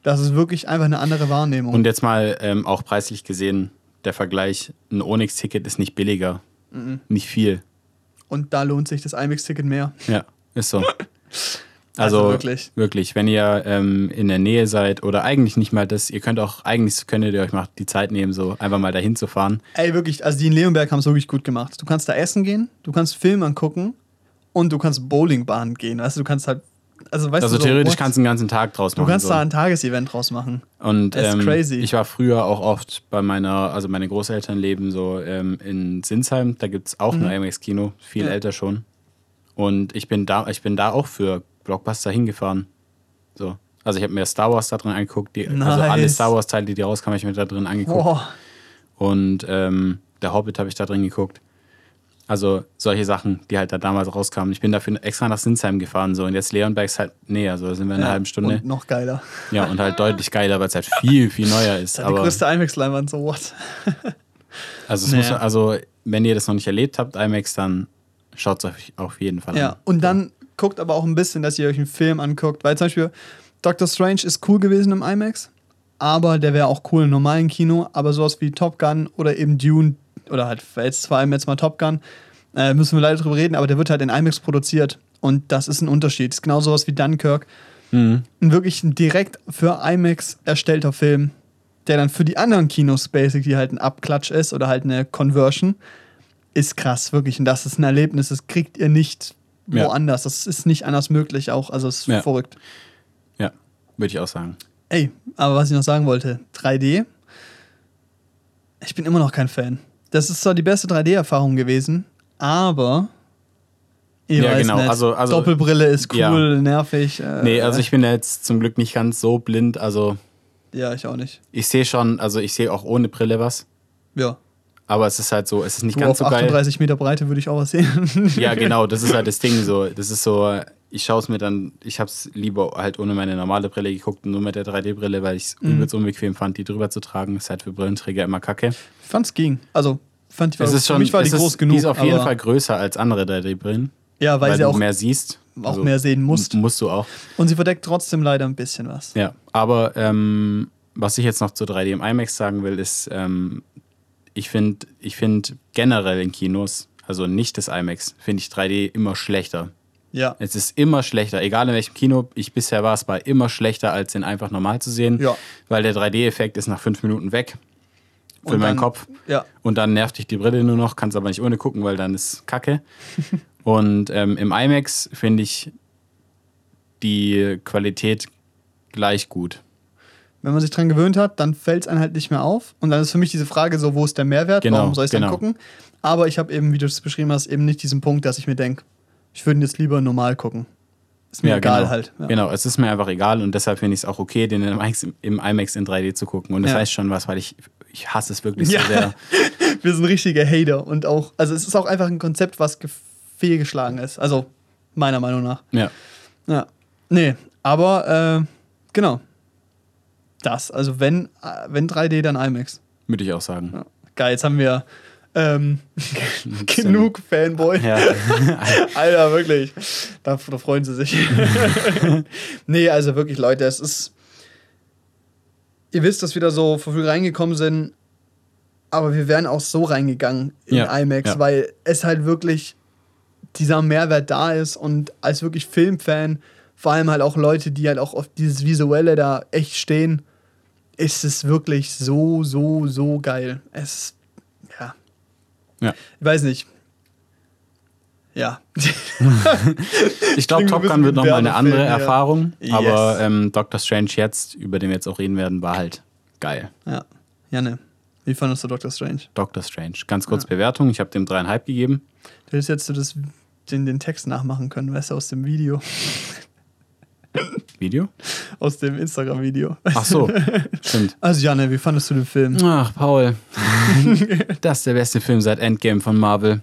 Das ist wirklich einfach eine andere Wahrnehmung. Und jetzt mal ähm, auch preislich gesehen, der Vergleich, ein Onyx-Ticket ist nicht billiger. Mhm. Nicht viel. Und da lohnt sich das IMAX-Ticket mehr. Ja, ist so. Also Also, wirklich. wirklich. wenn ihr ähm, in der Nähe seid oder eigentlich nicht mal das, ihr könnt auch, eigentlich könntet ihr euch mal die Zeit nehmen, so einfach mal dahin zu fahren. Ey, wirklich, also die in Leonberg haben es wirklich gut gemacht. Du kannst da essen gehen, du kannst Film angucken und du kannst Bowlingbahn gehen. Du, du kannst halt, also weißt Also du, so, theoretisch what? kannst du einen ganzen Tag draus du machen. kannst so. da ein Tagesevent draus machen. Und Das ist ähm, crazy. ich war früher auch oft bei meiner, also meine Großeltern leben so ähm, in Sinsheim, da gibt es auch ein IMAX-Kino, viel Mhm. Ja. älter schon. Und ich bin da, ich bin da auch für Blockbuster hingefahren. So. Also ich habe mir Star Wars da drin angeguckt, die, also alle Nice. Star Wars-Teile, die rauskamen, habe ich mir da drin angeguckt. Boah. Und ähm, der Hobbit habe ich da drin geguckt. Also solche Sachen, die halt da damals rauskamen. Ich bin dafür extra nach Sinsheim gefahren so und jetzt Leonberg ist halt näher, so da sind wir in einer Ja, halben Stunde. Und noch geiler. Ja, und halt deutlich geiler, weil es halt viel, viel neuer ist. Das ist die größte IMAX-Leinwand, so what? also, Naja. muss, also, wenn ihr das noch nicht erlebt habt, IMAX, dann schaut es euch auf jeden Fall Ja, an. und dann guckt aber auch ein bisschen, dass ihr euch einen Film anguckt. Weil zum Beispiel Doctor Strange ist cool gewesen im IMAX, aber der wäre auch cool im normalen Kino. Aber sowas wie Top Gun oder eben Dune, oder halt jetzt vor allem jetzt mal Top Gun, äh, müssen wir leider drüber reden, aber der wird halt in IMAX produziert. Und das ist ein Unterschied. Das ist genau sowas wie Dunkirk. Mhm. Ein wirklich ein direkt für IMAX erstellter Film, der dann für die anderen Kinos basically halt ein Abklatsch ist oder halt eine Conversion, ist krass, wirklich. Und das ist ein Erlebnis, das kriegt ihr nicht Ja. woanders. Das ist nicht anders möglich auch. Also es ist Ja. verrückt. Ja, würde ich auch sagen. Ey, aber was ich noch sagen wollte, 3D, ich bin immer noch kein Fan. Das ist zwar die beste 3D-Erfahrung gewesen, aber ich Ja, weiß genau. nicht. Also- also- Doppelbrille ist cool, Ja. nervig. Äh, Nee, also ich bin ja jetzt zum Glück nicht ganz so blind. Also Ja, ich auch nicht. ich sehe schon, also ich sehe auch ohne Brille was. Ja. Aber es ist halt so, es ist nicht Du, ganz auf so geil. 38 Meter Breite würde ich auch was sehen. Ja, genau, das ist halt das Ding so. Das ist so, ich schaue es mir dann, ich habe es lieber halt ohne meine normale Brille geguckt und nur mit der 3D-Brille, weil ich es Mhm. übelst unbequem fand, die drüber zu tragen. Ist halt für Brillenträger immer kacke. Ich fand's ging. Also, fand ich, war, Es ist schon, für mich war die es ist, groß genug. Die ist auf jeden Fall größer als andere 3D-Brillen, Ja, weil, weil, sie du auch. mehr siehst. auch Also, mehr sehen musst. Musst du auch. Und sie verdeckt trotzdem leider ein bisschen was. Ja, aber ähm, was ich jetzt noch zu 3D im IMAX sagen will, ist, ähm, ich finde ich find generell in Kinos, also nicht das IMAX, finde ich 3D immer schlechter. Ja. Es ist immer schlechter, egal in welchem Kino ich bisher war, es war immer schlechter, als den einfach normal zu sehen, Ja. weil der 3D-Effekt ist nach fünf Minuten weg für meinen Kopf. Ja. Und dann nervt dich die Brille nur noch, kannst aber nicht ohne gucken, weil dann ist Kacke. und ähm, im IMAX finde ich die Qualität gleich gut. Wenn man sich dran gewöhnt hat, dann fällt es einem halt nicht mehr auf. Und dann ist für mich diese Frage so, wo ist der Mehrwert? Genau, Warum soll ich es genau. dann gucken? Aber ich habe eben, wie du es beschrieben hast, eben nicht diesen Punkt, dass ich mir denke, ich würde ihn jetzt lieber normal gucken. Ist mir egal genau. halt. Ja. Genau, es ist mir einfach egal und deshalb finde ich es auch okay, den im IMAX, im IMAX in 3D zu gucken. Und das Ja. heißt schon was, weil ich, ich hasse es wirklich Ja. so sehr. Wir sind richtige Hater und auch, also es ist auch einfach ein Konzept, was ge- fehlgeschlagen ist. Also meiner Meinung nach. Ja. Ja. Nee, aber äh, genau. Das, also wenn, äh, wenn 3D, dann IMAX. Würde ich auch sagen. Ja. Geil, jetzt haben wir ähm, genug Fanboy. Ja. Alter, wirklich. Da, da freuen sie sich. nee, also wirklich, Leute, es ist. Ihr wisst, dass wir da so vor früh reingekommen sind, aber wir wären auch so reingegangen in Ja, IMAX, ja. weil es halt wirklich dieser Mehrwert da ist und als wirklich Filmfan, vor allem halt auch Leute, die halt auch auf dieses Visuelle da echt stehen, ist es wirklich so, so, so geil. Es, ja, ja. ich weiß nicht. Ja. Ich glaube, Top Gun wird nochmal eine andere ja. Erfahrung. Yes. Aber ähm, Doctor Strange jetzt, über den wir jetzt auch reden werden, war halt geil. Ja. Janne, wie fandest du Doctor Strange? Doctor Strange. Ganz kurz Bewertung. Ich habe dem dreieinhalb gegeben. Du hättest jetzt so das, den, den Text nachmachen können, weißt du, aus dem Video. Video? Aus dem Instagram-Video. Ach so, stimmt. Also, Janne, wie fandest du den Film? Ach, Paul. das ist der beste Film seit Endgame von Marvel.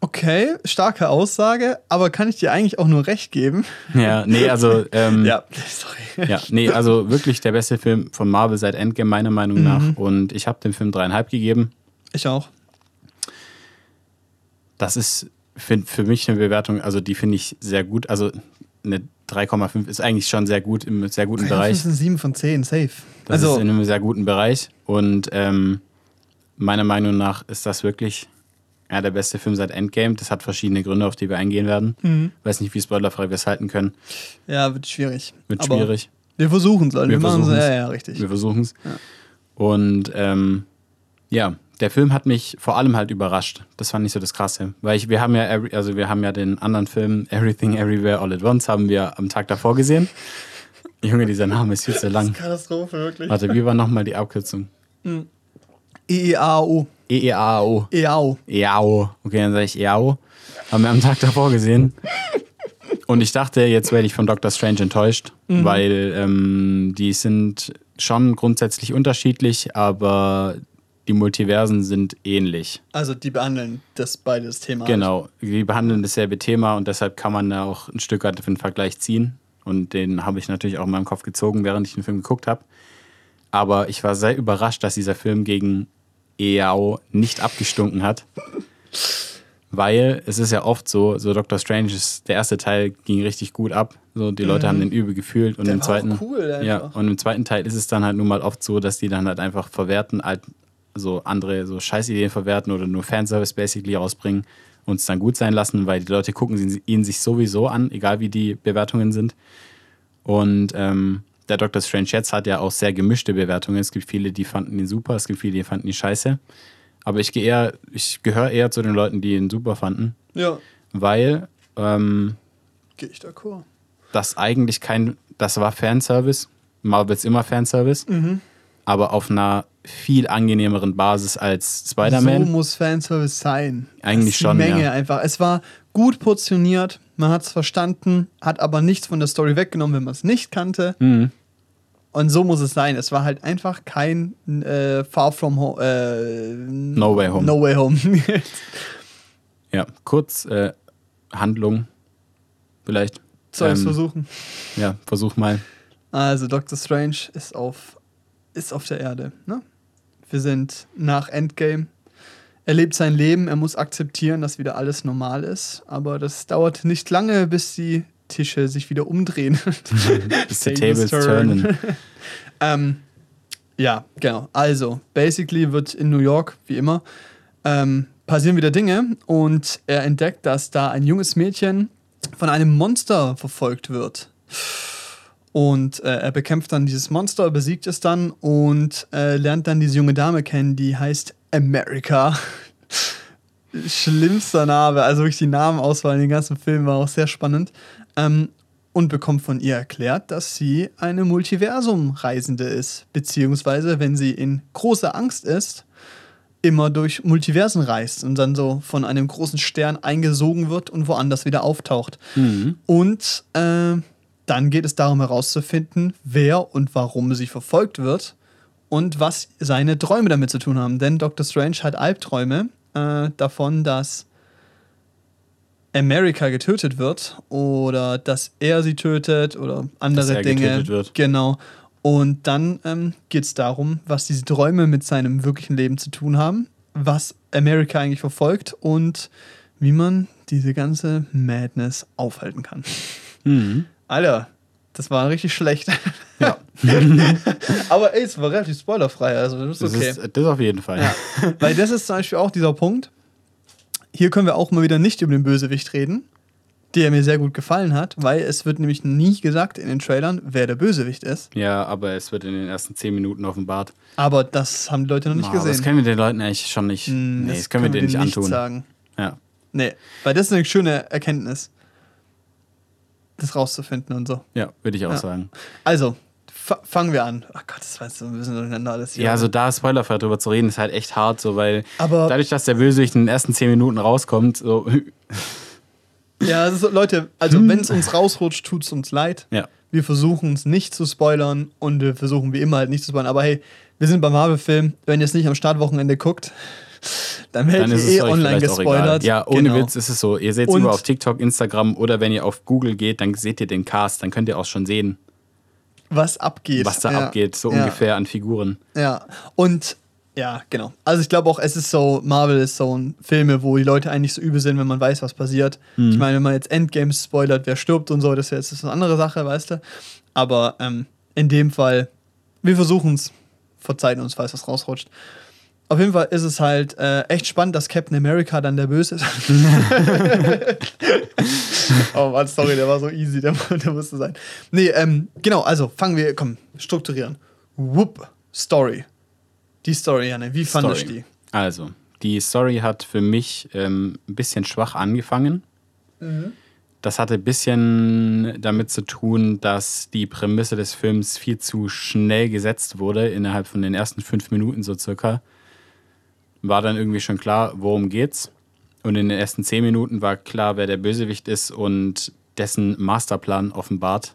Okay, starke Aussage, aber kann ich dir eigentlich auch nur recht geben? Ja, nee, also, ähm, ja. Ja, sorry. nee, also wirklich der beste Film von Marvel seit Endgame, meiner Meinung nach. Und ich habe dem Film dreieinhalb gegeben. Ich auch. Das ist für, für mich eine Bewertung, also die finde ich sehr gut. Also eine 3,5 ist eigentlich schon sehr gut im sehr guten Das Bereich. ist ein 7 von 10, safe. Das also, ist in einem sehr guten Bereich. Und ähm, meiner Meinung nach ist das wirklich ja, der beste Film seit Endgame. Das hat verschiedene Gründe, auf die wir eingehen werden. Mhm. Weiß nicht, wie spoilerfrei wir es halten können. ja, wird schwierig. Wird aber schwierig. Wir versuchen es, Leute. Wir, Wir machen es. Ja, ja, richtig. Wir versuchen es. Und ähm, ja, der Film hat mich vor allem halt überrascht. Das fand ich so das Krasse. Weil ich, wir haben ja, also wir haben ja den anderen Film Everything Everywhere All at Once haben wir am Tag davor gesehen. Junge, dieser Name ist viel zu lang. Katastrophe, wirklich. Warte, wie war nochmal die Abkürzung? EEAO. E EEAO. EAO. EAO. Okay, dann sage ich EAO. Haben wir am Tag davor gesehen. Und ich dachte, jetzt werde ich von Doctor Strange enttäuscht, weil ähm, die sind schon grundsätzlich unterschiedlich, aber die Multiversen sind ähnlich. Also, die behandeln das beides Thema. Genau, die behandeln dasselbe Thema und deshalb kann man da auch ein Stück weit für den Vergleich ziehen. Und den habe ich natürlich auch in meinem Kopf gezogen, während ich den Film geguckt habe. Aber ich war sehr überrascht, dass dieser Film gegen EAO nicht abgestunken hat. Weil es ist ja oft so, so Doctor Strange ist, der erste Teil ging richtig gut ab. So, die Leute haben den übel gefühlt. Und Mhm. Der im war zweiten. cool ja, und im zweiten Teil ist es dann halt nun mal oft so, dass die dann halt einfach verwerten, halt so andere so Scheißideen verwerten oder nur Fanservice basically rausbringen und es dann gut sein lassen, weil die Leute gucken sie- ihn sich sowieso an, egal wie die Bewertungen sind. Und ähm, der Doctor Strange jetzt hat ja auch sehr gemischte Bewertungen. Es gibt viele, die fanden ihn super, es gibt viele, die fanden ihn scheiße. Aber ich gehe eher, ich gehöre eher zu den Leuten, die ihn super fanden, Ja, weil ähm, gehe ich d'accord. das eigentlich kein, das war Fanservice. Marvel ist immer Fanservice, Mhm. Aber auf einer viel angenehmeren Basis als So Spider-Man. muss Fanservice sein. Eigentlich schon, Die Menge ja. einfach. Es war gut portioniert, man hat es verstanden, hat aber nichts von der Story weggenommen, wenn man es nicht kannte. Mhm. Und so muss es sein. Es war halt einfach kein äh, Far From Home. Äh, No Way Home. No Way Home. Ja, kurz äh, Handlung vielleicht. Soll ich es Ähm, versuchen? Ja, versuch mal. Also, Doctor Strange ist auf, ist auf der Erde. Ne? Wir sind nach Endgame Er lebt sein Leben, er muss akzeptieren, dass wieder alles normal ist. Aber das dauert nicht lange, bis die Tische sich wieder umdrehen. Bis the tables turnen. ähm, ja, genau. Also, basically wird in New York, wie immer, ähm, passieren wieder Dinge und er entdeckt, dass da ein junges Mädchen von einem Monster verfolgt wird. Und äh, er bekämpft dann dieses Monster, besiegt es dann und äh, lernt dann diese junge Dame kennen, die heißt America. Schlimmster Name, also wirklich die Namenauswahl in den ganzen Film war auch sehr spannend. Ähm, und bekommt von ihr erklärt, dass sie eine Multiversum-Reisende ist. Beziehungsweise, wenn sie in großer Angst ist, immer durch Multiversen reist und dann so von einem großen Stern eingesogen wird und woanders wieder auftaucht. Mhm. Und äh, dann geht es darum herauszufinden, wer und warum sie verfolgt wird und was seine Träume damit zu tun haben. Denn Dr. Strange hat Albträume äh, davon, dass America getötet wird oder dass er sie tötet oder andere Dass er Dinge. getötet wird. Genau. Und dann ähm, geht es darum, was diese Träume mit seinem wirklichen Leben zu tun haben, was America eigentlich verfolgt und wie man diese ganze Madness aufhalten kann. Mhm. Alter, das war richtig schlecht. Ja. Aber ey, es war relativ spoilerfrei, also das ist Das okay. ist das auf jeden Fall. Weil das ist zum Beispiel auch dieser Punkt. Hier können wir auch mal wieder nicht über den Bösewicht reden, der mir sehr gut gefallen hat, weil es wird nämlich nie gesagt in den Trailern, wer der Bösewicht ist. Ja, aber es wird in den ersten zehn Minuten offenbart. Aber das haben die Leute noch nicht Das gesehen. können wir den Leuten eigentlich schon nicht. Hm, nee, das können wir denen nicht antun. sagen. Ja. Nee, weil das ist eine schöne Erkenntnis, das rauszufinden und so. ja, würde ich auch Ja. sagen. Also, fa- fangen wir an. Ach Gott, das war jetzt so ein bisschen durcheinander alles hier. Ja, also da spoilerfrei drüber zu reden, ist halt echt hart, so weil Aber- dadurch, dass der Bösewicht in den ersten zehn Minuten rauskommt, so Ja, ist so, Leute, also wenn es uns rausrutscht, tut es uns leid. ja. Wir versuchen es nicht zu spoilern und wir versuchen wie immer halt nicht zu spoilern. Aber hey, wir sind beim Marvel-Film. Wenn ihr es nicht am Startwochenende guckt, dann werdet ihr eh online gespoilert. Ja, ohne Genau. Witz ist es so. Ihr seht es nur auf TikTok, Instagram oder wenn ihr auf Google geht, dann seht ihr den Cast, dann könnt ihr auch schon sehen, Was abgeht. was da ja. abgeht, so ja. ungefähr an Figuren. Ja, und ja, genau. Also ich glaube auch, es ist so, Marvel ist so ein Filme, wo die Leute eigentlich so übel sind, wenn man weiß, was passiert. Mhm. Ich meine, wenn man jetzt Endgames spoilert, wer stirbt und so, das ist jetzt eine andere Sache, weißt du. Aber ähm, in dem Fall, wir versuchen es, verzeiht uns, falls was rausrutscht. Auf jeden Fall ist es halt äh, echt spannend, dass Captain America dann der Böse ist. oh Mann, sorry, der war so easy, der, der musste sein. Nee, ähm, genau, also fangen wir, komm, strukturieren. Whoop, Story. Die Story, Janne, wie fandest du die? Also, die Story hat für mich ähm, ein bisschen schwach angefangen. Das hatte ein bisschen damit zu tun, dass die Prämisse des Films viel zu schnell gesetzt wurde, innerhalb von den ersten fünf Minuten so circa. War dann irgendwie schon klar, worum geht's. Und in den ersten zehn Minuten war klar, wer der Bösewicht ist und dessen Masterplan offenbart.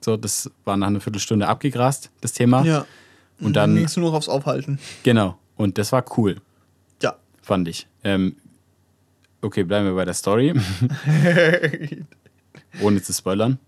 So, das war nach einer Viertelstunde abgegrast, das Thema. Ja. Und dann, ging es nur noch aufs Aufhalten. genau. Und das war cool Ja. fand ich. Ähm, okay, bleiben wir bei der Story, ohne zu spoilern.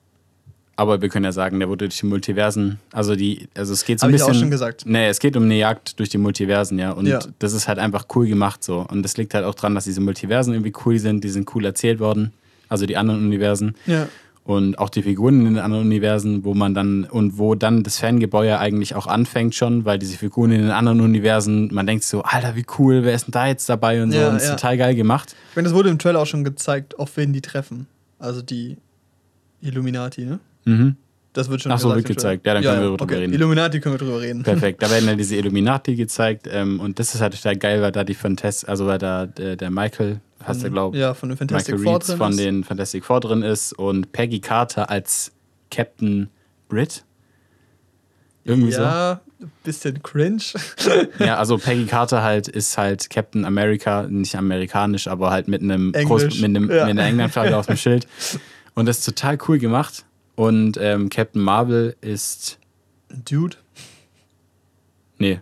Aber wir können ja sagen, der wurde durch die Multiversen, also die, also es geht so ein Hab ich auch bisschen. schon gesagt. Nee, es geht um eine Jagd durch die Multiversen, ja. Und Ja. das ist halt einfach cool gemacht so. Und das liegt halt auch dran, dass diese Multiversen irgendwie cool sind, die sind cool erzählt worden. Also die anderen Universen. Ja. Und auch die Figuren in den anderen Universen, wo man dann, und wo dann das Fangebäude eigentlich auch anfängt schon, weil diese Figuren in den anderen Universen, man denkt so, Alter, wie cool, wer ist denn da jetzt dabei und so. Ja, und es ist ja. total geil gemacht. Ich meine, das wurde im Trailer auch schon gezeigt, auf wen die treffen. Also die Illuminati, ne? Mhm. Das wird schon Ach so, wird gezeigt. Ja, dann können wir drüber okay. reden. Illuminati können wir drüber reden. Perfekt. Da werden dann diese Illuminati gezeigt. Ähm, und das ist halt total geil, weil da die Fantastic, also weil da der, der Michael, heißt er, glaube Ja, von den Fantastic Michael Four Reeds drin von ist. den Fantastic Four drin ist und Peggy Carter als Captain Brit. Irgendwie ja, bisschen cringe. so. Ja, also Peggy Carter halt ist halt Captain America, nicht amerikanisch, aber halt mit einem Englisch, Groß, mit, einem, ja. mit einer Englandflagge auf dem Schild. Und das ist total cool gemacht. Und ähm, Captain Marvel ist Dude. Nee.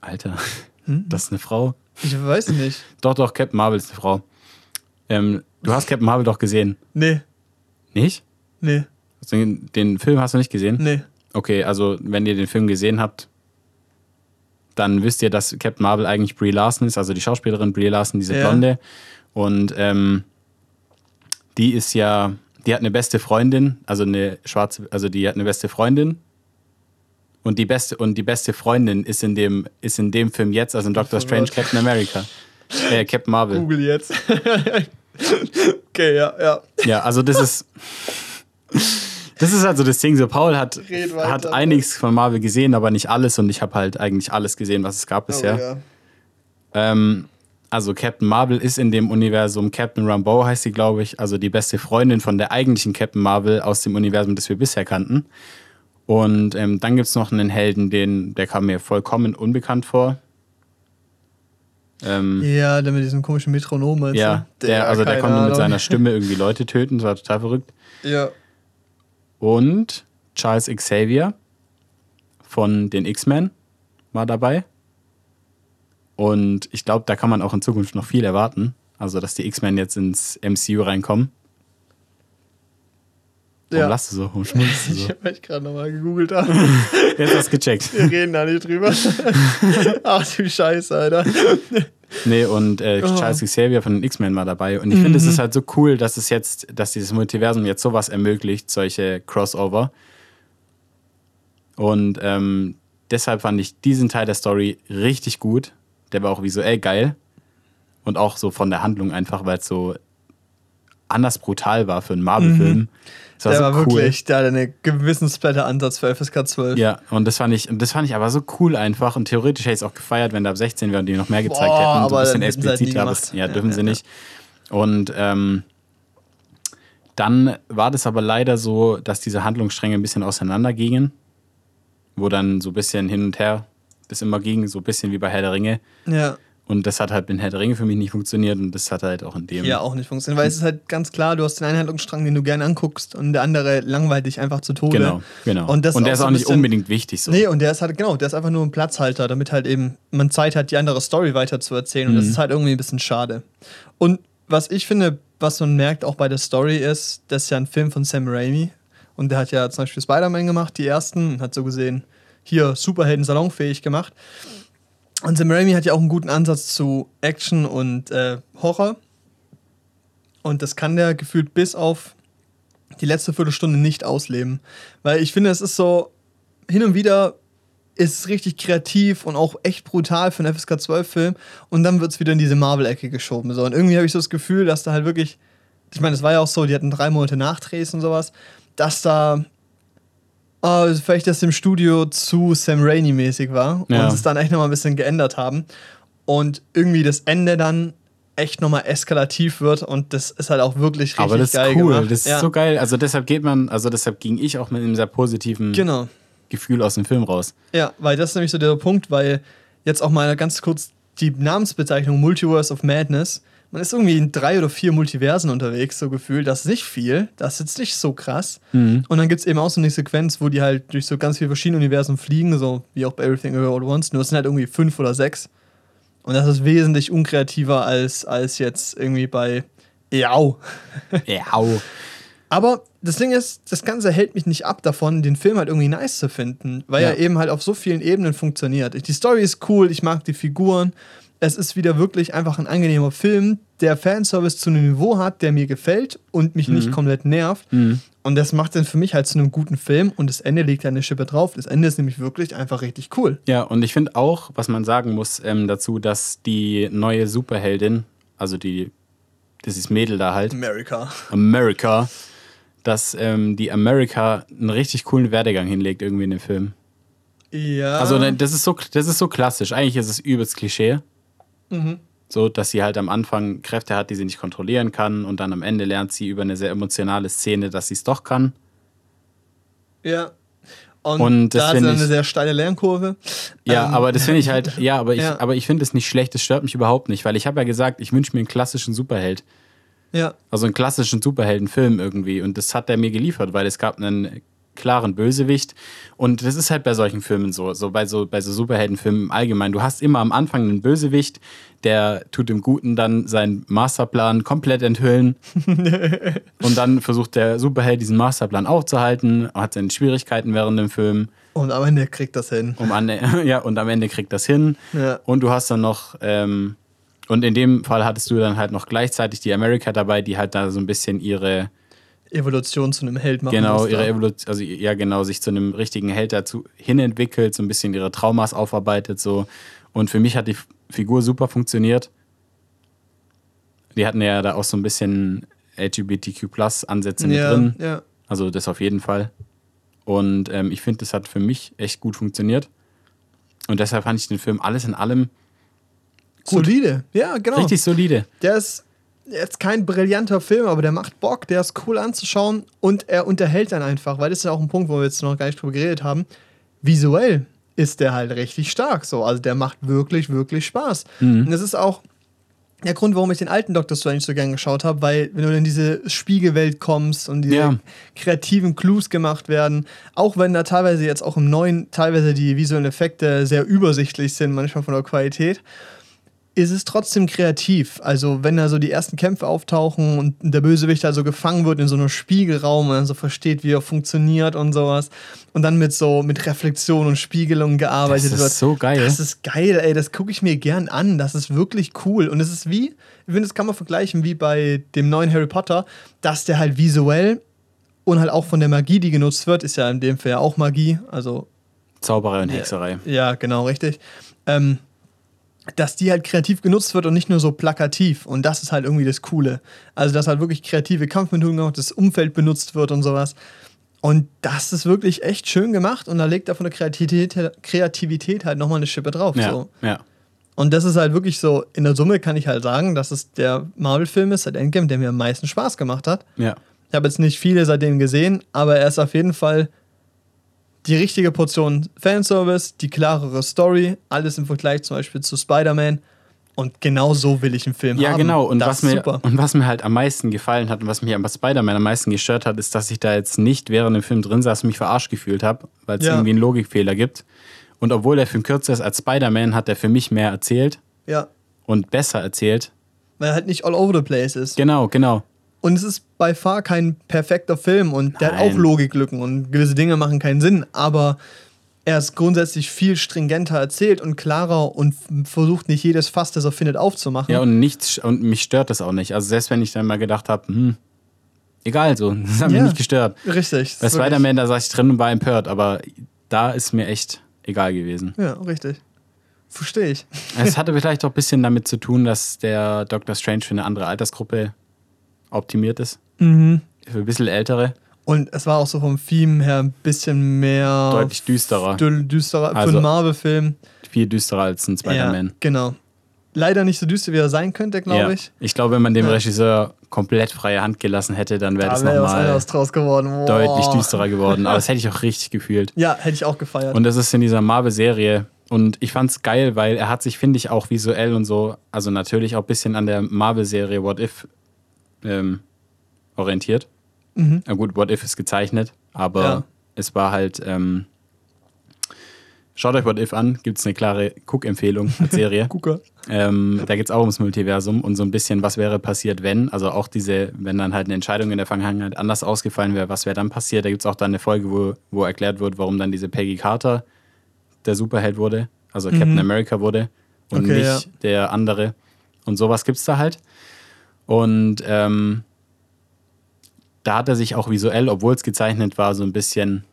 Alter, Hm? das ist eine Frau. Ich weiß nicht. Doch, doch, Captain Marvel ist eine Frau. Ähm, du hast Captain Marvel doch gesehen. Nee, Nicht? nee, Den, den Film hast du nicht gesehen? nee. Okay, also wenn ihr den Film gesehen habt, dann wisst ihr, dass Captain Marvel eigentlich Brie Larson ist, also die Schauspielerin Brie Larson, diese Ja. Blonde. Und ähm, die ist ja, die hat eine beste Freundin, also eine schwarze, also die hat eine beste Freundin. Und die beste, und die beste Freundin ist in dem, ist in dem Film jetzt, also in Doctor Strange. Captain America. Äh, Captain Marvel. Google jetzt. okay, ja, ja. Ja, also das ist. Das ist also das Ding. So, Paul hat, weiter, hat einiges von Marvel gesehen, aber nicht alles. Und ich habe halt eigentlich alles gesehen, was es gab bisher. Oh, ja. Ähm, also Captain Marvel ist in dem Universum, Captain Rambeau heißt sie, glaube ich, also die beste Freundin von der eigentlichen Captain Marvel aus dem Universum, das wir bisher kannten. Und ähm, dann gibt es noch einen Helden, den, der kam mir vollkommen unbekannt vor. Ähm, Ja, der mit diesem komischen Metronom. ja, du? der, also der konnte mit Ahnung. seiner Stimme irgendwie Leute töten, das war total verrückt. Ja. Und Charles Xavier von den X-Men war dabei. Und ich glaube, da kann man auch in Zukunft noch viel erwarten. Also, dass die X-Men jetzt ins MCU reinkommen. Warum Ja. lachst du so? Warum schmunzelst du Ich so? habe echt gerade nochmal gegoogelt. aber Jetzt hast du gecheckt. Wir reden da nicht drüber. Ach du Scheiße, Alter. Nee, und äh, Oh. Charles Xavier von den X-Men war dabei. Und ich finde, es ist halt so cool, dass es jetzt, dass dieses Multiversum jetzt sowas ermöglicht, solche Crossover. Und ähm, deshalb fand ich diesen Teil der Story richtig gut. Der war auch visuell geil. Und auch so von der Handlung einfach, weil es so anders brutal war für einen Marvel-Film. Es war Der so war cool. wirklich, der hatte einen gewissen Splatter-Ansatz für FSK 12. Ja, und das fand ich, das fand ich aber so cool einfach. Und theoretisch hätte ich es auch gefeiert, wenn da ab 16 wäre und die noch mehr gezeigt Boah, hätten. So aber ein bisschen halt expliziter, aber Ja, dürfen ja, sie ja. nicht. Und ähm, dann war das aber leider so, dass diese Handlungsstränge ein bisschen auseinandergingen, wo dann so ein bisschen hin und her das immer ging, so ein bisschen wie bei Herr der Ringe. ja. Und das hat halt in Herr der Ringe für mich nicht funktioniert und das hat halt auch in dem. Hier auch nicht funktioniert, weil es ist halt ganz klar, du hast den einen Handlungsstrang, den du gerne anguckst und der andere langweilt dich einfach zu Tode. Genau, genau. Und, das der auch ist auch nicht bisschen- unbedingt wichtig so. Nee, und der ist halt, genau, der ist einfach nur ein Platzhalter, damit halt eben man Zeit hat, die andere Story weiter zu erzählen. Und Mhm. das ist halt irgendwie ein bisschen schade. Und was ich finde, was man merkt auch bei der Story ist, das ist ja ein Film von Sam Raimi. Und der hat ja zum Beispiel Spider-Man gemacht, die ersten, und hat so gesehen, hier Superhelden salonfähig gemacht. Und Sam Raimi hat ja auch einen guten Ansatz zu Action und äh, Horror. Und das kann der gefühlt bis auf die letzte Viertelstunde nicht ausleben. Weil ich finde, es ist so, hin und wieder ist es richtig kreativ und auch echt brutal für einen FSK 12-Film. Und dann wird es wieder in diese Marvel-Ecke geschoben. So. Und irgendwie habe ich so das Gefühl, dass da halt wirklich, ich meine, es war ja auch so, die hatten drei Monate Nachdrehs und sowas, dass da äh, vielleicht das im Studio zu Sam Raimi-mäßig war Ja. und es dann echt nochmal ein bisschen geändert haben. Und irgendwie das Ende dann echt nochmal eskalativ wird und das ist halt auch wirklich richtig aber das ist geil cool, gemacht. das ist ja. so geil. Also deshalb geht man, also deshalb ging ich auch mit einem sehr positiven Genau. Gefühl aus dem Film raus. Ja, weil das ist nämlich so der Punkt, weil jetzt auch mal ganz kurz die Namensbezeichnung Multiverse of Madness. Man ist irgendwie in drei oder vier Multiversen unterwegs, so gefühlt. Das ist nicht viel, das ist jetzt nicht so krass. Und dann gibt es eben auch so eine Sequenz, wo die halt durch so ganz viele verschiedene Universen fliegen, so wie auch bei Everything Everywhere All at Once. Nur es sind halt irgendwie fünf oder sechs. Und das ist wesentlich unkreativer als, als jetzt irgendwie bei EAU. Ja, au. Aber das Ding ist, das Ganze hält mich nicht ab davon, den Film halt irgendwie nice zu finden, weil Ja. er eben halt auf so vielen Ebenen funktioniert. Die Story ist cool, ich mag die Figuren. Es ist wieder wirklich einfach ein angenehmer Film, der Fanservice zu einem Niveau hat, der mir gefällt und mich nicht komplett nervt. Und das macht den für mich halt zu einem guten Film und das Ende legt eine Schippe drauf. Das Ende ist nämlich wirklich einfach richtig cool. Ja, und ich finde auch, was man sagen muss ähm, dazu, dass die neue Superheldin, also die, das ist Mädel da halt, America. America, dass ähm, die America einen richtig coolen Werdegang hinlegt irgendwie in dem Film. Ja. Also ne, das ist so, das ist so klassisch. Eigentlich ist es übelst Klischee. Mhm. So, dass sie halt am Anfang Kräfte hat, die sie nicht kontrollieren kann und dann am Ende lernt sie über eine sehr emotionale Szene, dass sie es doch kann. ja. Und, Und das da hat sie eine sehr steile Lernkurve. Ja, Ähm, aber das finde ich halt, ja, aber ich, Ja. aber ich finde es nicht schlecht, das stört mich überhaupt nicht, weil ich habe ja gesagt, ich wünsche mir einen klassischen Superheld. Ja. Also einen klassischen Superheldenfilm irgendwie. Und das hat er mir geliefert, weil es gab einen klaren Bösewicht. Und das ist halt bei solchen Filmen so, so bei so, bei so Superheldenfilmen im Allgemeinen. Du hast immer am Anfang einen Bösewicht, der tut dem Guten dann seinen Masterplan komplett enthüllen. und dann versucht der Superheld diesen Masterplan aufzuhalten, hat seine Schwierigkeiten während dem Film. Und am Ende kriegt das hin. Um an, ja, und am Ende kriegt das hin. Ja. Und du hast dann noch, ähm, und in dem Fall hattest du dann halt noch gleichzeitig die America dabei, die halt da so ein bisschen ihre Evolution zu einem Held machen Genau, ihre Evolution, also ja, genau, sich zu einem richtigen Held dazu hinentwickelt, so ein bisschen ihre Traumas aufarbeitet, so. Und für mich hat die Figur super funktioniert. Die hatten ja da auch so ein bisschen LGBTQ-Plus-Ansätze mit ja, drin. ja. Also das auf jeden Fall. Und ähm, ich finde, das hat für mich echt gut funktioniert. Und deshalb fand ich den Film alles in allem Solide. Ja, genau. richtig solide. Der ist jetzt kein brillanter Film, aber der macht Bock, der ist cool anzuschauen und er unterhält dann einfach, weil das ist ja auch ein Punkt, wo wir jetzt noch gar nicht drüber geredet haben. Visuell ist der halt richtig stark so. Also der macht wirklich, wirklich Spaß. Und das ist auch der Grund, warum ich den alten Doctor Strange so gern geschaut habe, weil wenn du in diese Spiegelwelt kommst und diese Ja. kreativen Clues gemacht werden, auch wenn da teilweise jetzt auch im neuen teilweise die visuellen Effekte sehr übersichtlich sind, manchmal von der Qualität, ist es trotzdem kreativ. Also, wenn da so die ersten Kämpfe auftauchen und der Bösewicht da so gefangen wird in so einem Spiegelraum und dann so versteht, wie er funktioniert und sowas. Und dann mit so mit Reflexion und Spiegelung gearbeitet Das ist wird. so geil. Das ist geil, ey. Das gucke ich mir gern an. Das ist wirklich cool. Und es ist wie, ich finde, das kann man vergleichen wie bei dem neuen Harry Potter, dass der halt visuell und halt auch von der Magie, die genutzt wird, ist ja in dem Fall ja auch Magie. Also Zauberei und Hexerei. ja, genau, richtig. Ähm, dass die halt kreativ genutzt wird und nicht nur so plakativ. Und das ist halt irgendwie das Coole. Also, dass halt wirklich kreative Kampfmethoden gemacht, das Umfeld benutzt wird und sowas. Und das ist wirklich echt schön gemacht und da legt er von der Kreativität, Kreativität halt nochmal eine Schippe drauf. Ja, So. ja. Und das ist halt wirklich so, in der Summe kann ich halt sagen, dass es der Marvel-Film ist, seit Endgame, der mir am meisten Spaß gemacht hat. Ja. Ich habe jetzt nicht viele seitdem gesehen, aber er ist auf jeden Fall die richtige Portion Fanservice, die klarere Story, alles im Vergleich zum Beispiel zu Spider-Man. Und genau so will ich einen Film Ja, haben. genau. Und das was, mir, super. und was mir halt am meisten gefallen hat und was mich am Spider-Man am meisten gestört hat, ist, dass ich da jetzt nicht während dem Film drin saß und mich verarscht gefühlt habe, weil es Ja. irgendwie einen Logikfehler gibt. Und obwohl der Film kürzer ist als Spider-Man, hat der für mich mehr erzählt Ja, und besser erzählt. weil er halt nicht all over the place ist. Genau, genau. Und es ist by far kein perfekter Film und der hat auch Nein. Logiklücken und gewisse Dinge machen keinen Sinn, aber er ist grundsätzlich viel stringenter erzählt und klarer und versucht nicht jedes Fass, das er findet, aufzumachen. Ja, und nichts, und mich stört das auch nicht. Also selbst wenn ich dann mal gedacht habe, hm, egal so, das hat Ja. mich nicht gestört. Richtig. Bei Spider-Man, da saß ich drin und war empört, aber da ist mir echt egal gewesen. Ja, richtig. Verstehe ich. Es hatte vielleicht auch ein bisschen damit zu tun, dass der Doctor Strange für eine andere Altersgruppe optimiert ist. Mhm. Für ein bisschen ältere. Und es war auch so vom Theme her ein bisschen mehr Deutlich düsterer. dü- düsterer für Also- einen Marvel-Film. Viel düsterer als ein Spider-Man. Ja, genau. Leider nicht so düster, wie er sein könnte, glaube Ja. ich. Ich glaube, wenn man dem Ja. Regisseur komplett freie Hand gelassen hätte, dann wäre Da das was nochmal draus geworden. Boah. deutlich düsterer geworden. Aber das hätte ich auch richtig gefühlt. Ja, hätte ich auch gefeiert. Und das ist in dieser Marvel-Serie. Und ich fand's geil, weil er hat sich, finde ich, auch visuell und so, also natürlich auch ein bisschen an der Marvel-Serie What If ähm, orientiert. Mhm. Na gut, What If ist gezeichnet, aber Ja. es war halt. Ähm, schaut euch What If an, gibt es eine klare Cook-Empfehlung als Serie. Gucker. ähm, da geht es auch ums Multiversum und so ein bisschen, was wäre passiert, wenn. Also auch diese, wenn dann halt eine Entscheidung in der Vergangenheit anders ausgefallen wäre, was wäre dann passiert. Da gibt es auch dann eine Folge, wo, wo erklärt wird, warum dann diese Peggy Carter der Superheld wurde, also Captain America wurde und Mhm. Okay, nicht ja. der andere. Und sowas gibt es da halt. Und ähm, da hat er sich auch visuell, obwohl es gezeichnet war, so ein bisschen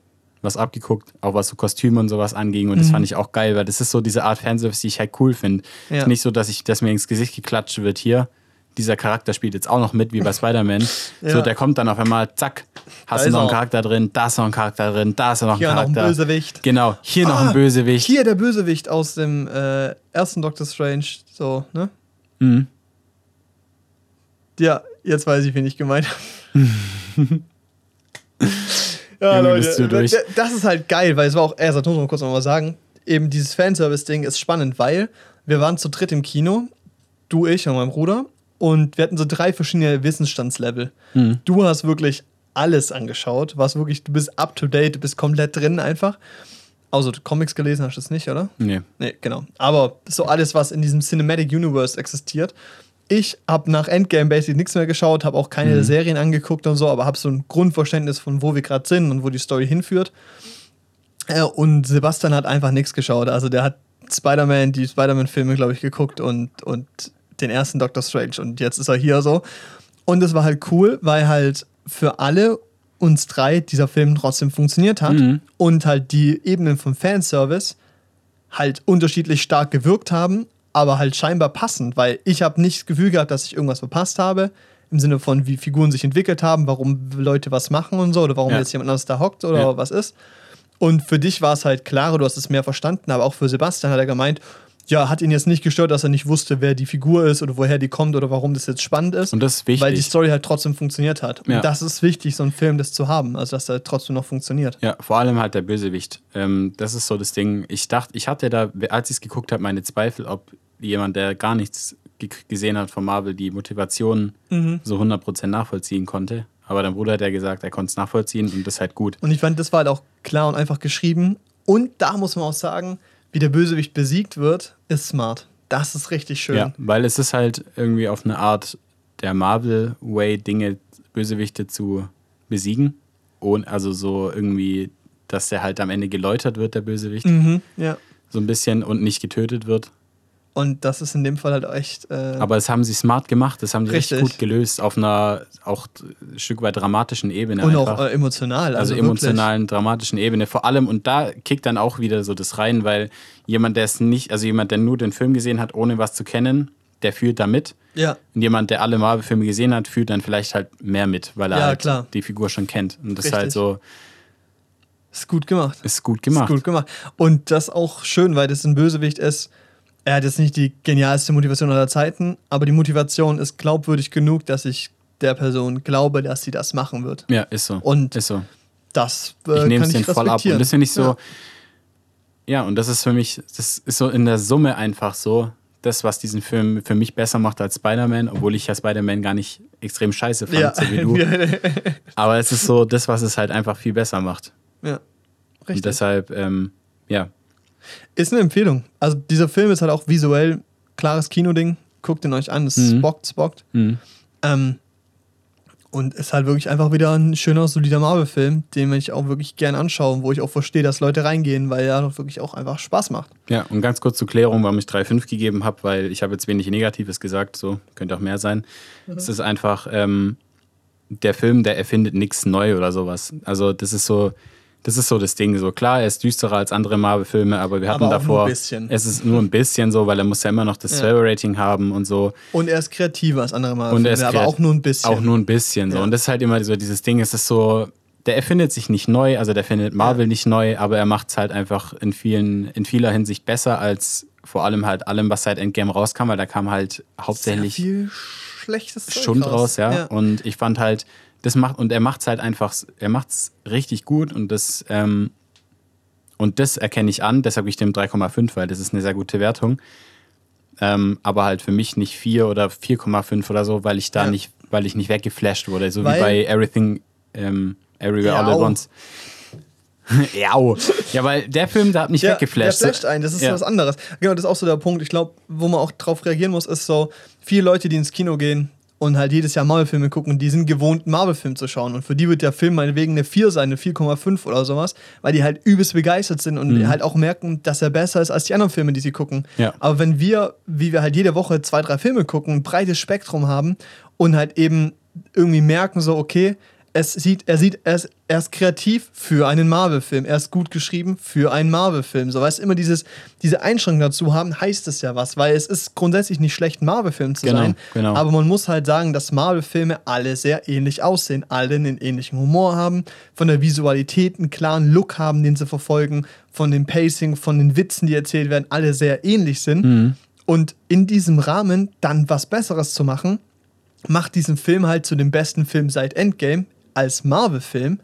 was abgeguckt, auch was so Kostüme und sowas anging. Und das fand ich auch geil, weil das ist so diese Art Fanservice, die ich halt cool finde. Ja. Ist nicht so, dass ich, dass mir ins Gesicht geklatscht wird hier. Dieser Charakter spielt jetzt auch noch mit, wie bei Spider-Man. Ja. So, der kommt dann auf einmal, zack, hast du noch einen er. Charakter drin, da ist noch ein Charakter drin, da ist noch ein Hier noch ein Charakter. Bösewicht. Genau, hier noch Ah, ein Bösewicht. Hier der Bösewicht aus dem äh, ersten Doctor Strange. So, ne? Mhm. Ja, jetzt weiß ich, wen ich gemeint habe. ja, Junge, Leute, das ist halt geil, weil es war auch, erst das muss man kurz noch mal sagen, eben dieses Fanservice-Ding ist spannend, weil wir waren zu dritt im Kino, du, ich und mein Bruder, und wir hatten so drei verschiedene Wissensstandslevel. Mhm. Du hast wirklich alles angeschaut. Was wirklich, du bist up to date, du bist komplett drin einfach. Also Comics gelesen hast du es nicht, oder? Nee. Nee, genau. Aber so alles, was in diesem Cinematic Universe existiert. Ich habe nach Endgame basically nichts mehr geschaut, habe auch keine Mhm. Serien angeguckt und so, aber habe so ein Grundverständnis von, wo wir gerade sind und wo die Story hinführt. Äh, und Sebastian hat einfach nichts geschaut. Also der hat Spider-Man, die Spider-Man-Filme, glaube ich, geguckt und, und den ersten Doctor Strange. Und jetzt ist er hier so. Und das war halt cool, weil halt für alle uns drei dieser Film trotzdem funktioniert hat Mhm. und halt die Ebenen vom Fanservice halt unterschiedlich stark gewirkt haben, aber halt scheinbar passend, weil ich habe nicht das Gefühl gehabt, dass ich irgendwas verpasst habe, im Sinne von, wie Figuren sich entwickelt haben, warum Leute was machen und so, oder warum Ja. jetzt jemand anderes da hockt oder Ja. was ist. Und für dich war es halt klarer, du hast es mehr verstanden, aber auch für Sebastian hat er gemeint, ja, hat ihn jetzt nicht gestört, dass er nicht wusste, wer die Figur ist oder woher die kommt oder warum das jetzt spannend ist. Und das ist wichtig. Weil die Story halt trotzdem funktioniert hat. Ja. Und das ist wichtig, so einen Film das zu haben, also dass er trotzdem noch funktioniert. Ja, vor allem halt der Bösewicht. Ähm, das ist so das Ding. Ich dachte, ich hatte da, als ich es geguckt habe, meine Zweifel, ob jemand, der gar nichts ge gesehen hat von Marvel, die Motivation Mhm. so 100% nachvollziehen konnte. Aber dein Bruder hat ja gesagt, er konnte es nachvollziehen und das ist halt gut. Und ich fand, das war halt auch klar und einfach geschrieben. Und da muss man auch sagen, wie der Bösewicht besiegt wird, ist smart. Das ist richtig schön. Ja, weil es ist halt irgendwie auf eine Art der Marvel-Way, Dinge, Bösewichte zu besiegen. Und also so irgendwie, dass der halt am Ende geläutert wird, der Bösewicht. Mhm, ja. So ein bisschen und nicht getötet wird. Und das ist in dem Fall halt echt. Äh, Aber das haben sie smart gemacht, das haben sie richtig, gut gelöst, auf einer auch ein Stück weit dramatischen Ebene. und einfach. auch äh, emotional. also, Also, emotionalen, dramatischen Ebene. Vor allem, und da kickt dann auch wieder so das rein, weil jemand, der es nicht, also jemand, der nur den Film gesehen hat, ohne was zu kennen, der fühlt da mit. Ja, Und jemand, der alle Marvel-Filme gesehen hat, fühlt dann vielleicht halt mehr mit, weil er Ja, halt klar. die Figur schon kennt. Und das ist Richtig. halt so, ist gut gemacht. ist gut gemacht. Ist gut gemacht. Und das auch schön, weil das ein Bösewicht ist. Er hat jetzt nicht die genialste Motivation aller Zeiten, aber die Motivation ist glaubwürdig genug, dass ich der Person glaube, dass sie das machen wird. Ja, ist so. Und ist so. Das Ich äh, nehme kann es ich den voll ab. Und das finde ich so, Ja. ja. und das ist für mich, das ist so in der Summe einfach so, das, was diesen Film für mich besser macht als Spider-Man, obwohl ich ja Spider-Man gar nicht extrem scheiße fand, Ja. so wie du. Aber es ist so das, was es halt einfach viel besser macht. ja. Richtig. Und deshalb, ähm, ja, Ist eine Empfehlung. Also dieser Film ist halt auch visuell klares Kinoding. Guckt ihn euch an, es Mhm. spockt, spockt. mhm. Ähm, und ist halt wirklich einfach wieder ein schöner, solider Marvel-Film, den ich auch wirklich gern anschaue, wo ich auch verstehe, dass Leute reingehen, weil er doch wirklich auch einfach Spaß macht. Ja, und ganz kurz zur Klärung, warum ich 3,5 gegeben habe, weil ich habe jetzt wenig Negatives gesagt, so könnte auch mehr sein. Es ist einfach, ähm, der Film, der erfindet nichts neu oder sowas. Also das ist so, das ist so das Ding. So klar, er ist düsterer als andere Marvel-Filme, aber wir hatten Aber auch nur davor. ein bisschen. Es ist nur ein bisschen so, weil er muss ja immer noch das Ja. 12-Rating haben und so. Und er ist kreativer als andere Marvel, Und er ist aber auch nur ein bisschen. Auch nur ein bisschen so. Ja. Und das ist halt immer so dieses Ding, es ist so, der erfindet sich nicht neu, also der findet Marvel Ja. nicht neu, aber er macht es halt einfach in vielen, in vieler Hinsicht besser als vor allem halt allem, was seit Endgame rauskam, weil da kam halt hauptsächlich Sehr viel schlechtes Zeug Schund raus, raus, ja. ja. Und ich fand halt, das macht, und er macht es halt einfach, er macht es richtig gut und das, ähm, und das erkenne ich an, deshalb gebe ich dem 3,5, weil das ist eine sehr gute Wertung. Ähm, aber halt für mich nicht 4 oder 4,5 oder so, weil ich da Ja. nicht, weil ich nicht weggeflasht wurde, so Weil- wie bei Everything, ähm, Everywhere All at. Once. Jau. Ja, weil der Film, der hat mich Ja, weggeflasht. Der flasht ein, das ist Ja. was anderes. Genau, das ist auch so der Punkt. Ich glaube, wo man auch drauf reagieren muss, ist so, viele Leute, die ins Kino gehen und halt jedes Jahr Marvel-Filme gucken, die sind gewohnt, Marvel-Film zu schauen. Und für die wird der Film meinetwegen eine 4 sein, eine 4,5 oder sowas, weil die halt übelst begeistert sind und halt auch merken, dass er besser ist als die anderen Filme, die sie gucken. Ja. Aber wenn wir, wie wir halt jede Woche zwei, drei Filme gucken, ein breites Spektrum haben und halt eben irgendwie merken, so, okay, es sieht, er sieht, er ist, er ist kreativ für einen Marvel-Film. Er ist gut geschrieben für einen Marvel-Film. So, weißt immer dieses, diese Einschränkung dazu haben, heißt es ja was, weil es ist grundsätzlich nicht schlecht, ein Marvel-Film zu Genau, sein. genau. Aber man muss halt sagen, dass Marvel-Filme alle sehr ähnlich aussehen, alle einen ähnlichen Humor haben, von der Visualität einen klaren Look haben, den sie verfolgen, von dem Pacing, von den Witzen, die erzählt werden, alle sehr ähnlich sind. Mhm. Und in diesem Rahmen dann was Besseres zu machen, macht diesen Film halt zu dem besten Film seit Endgame als Marvel-Film,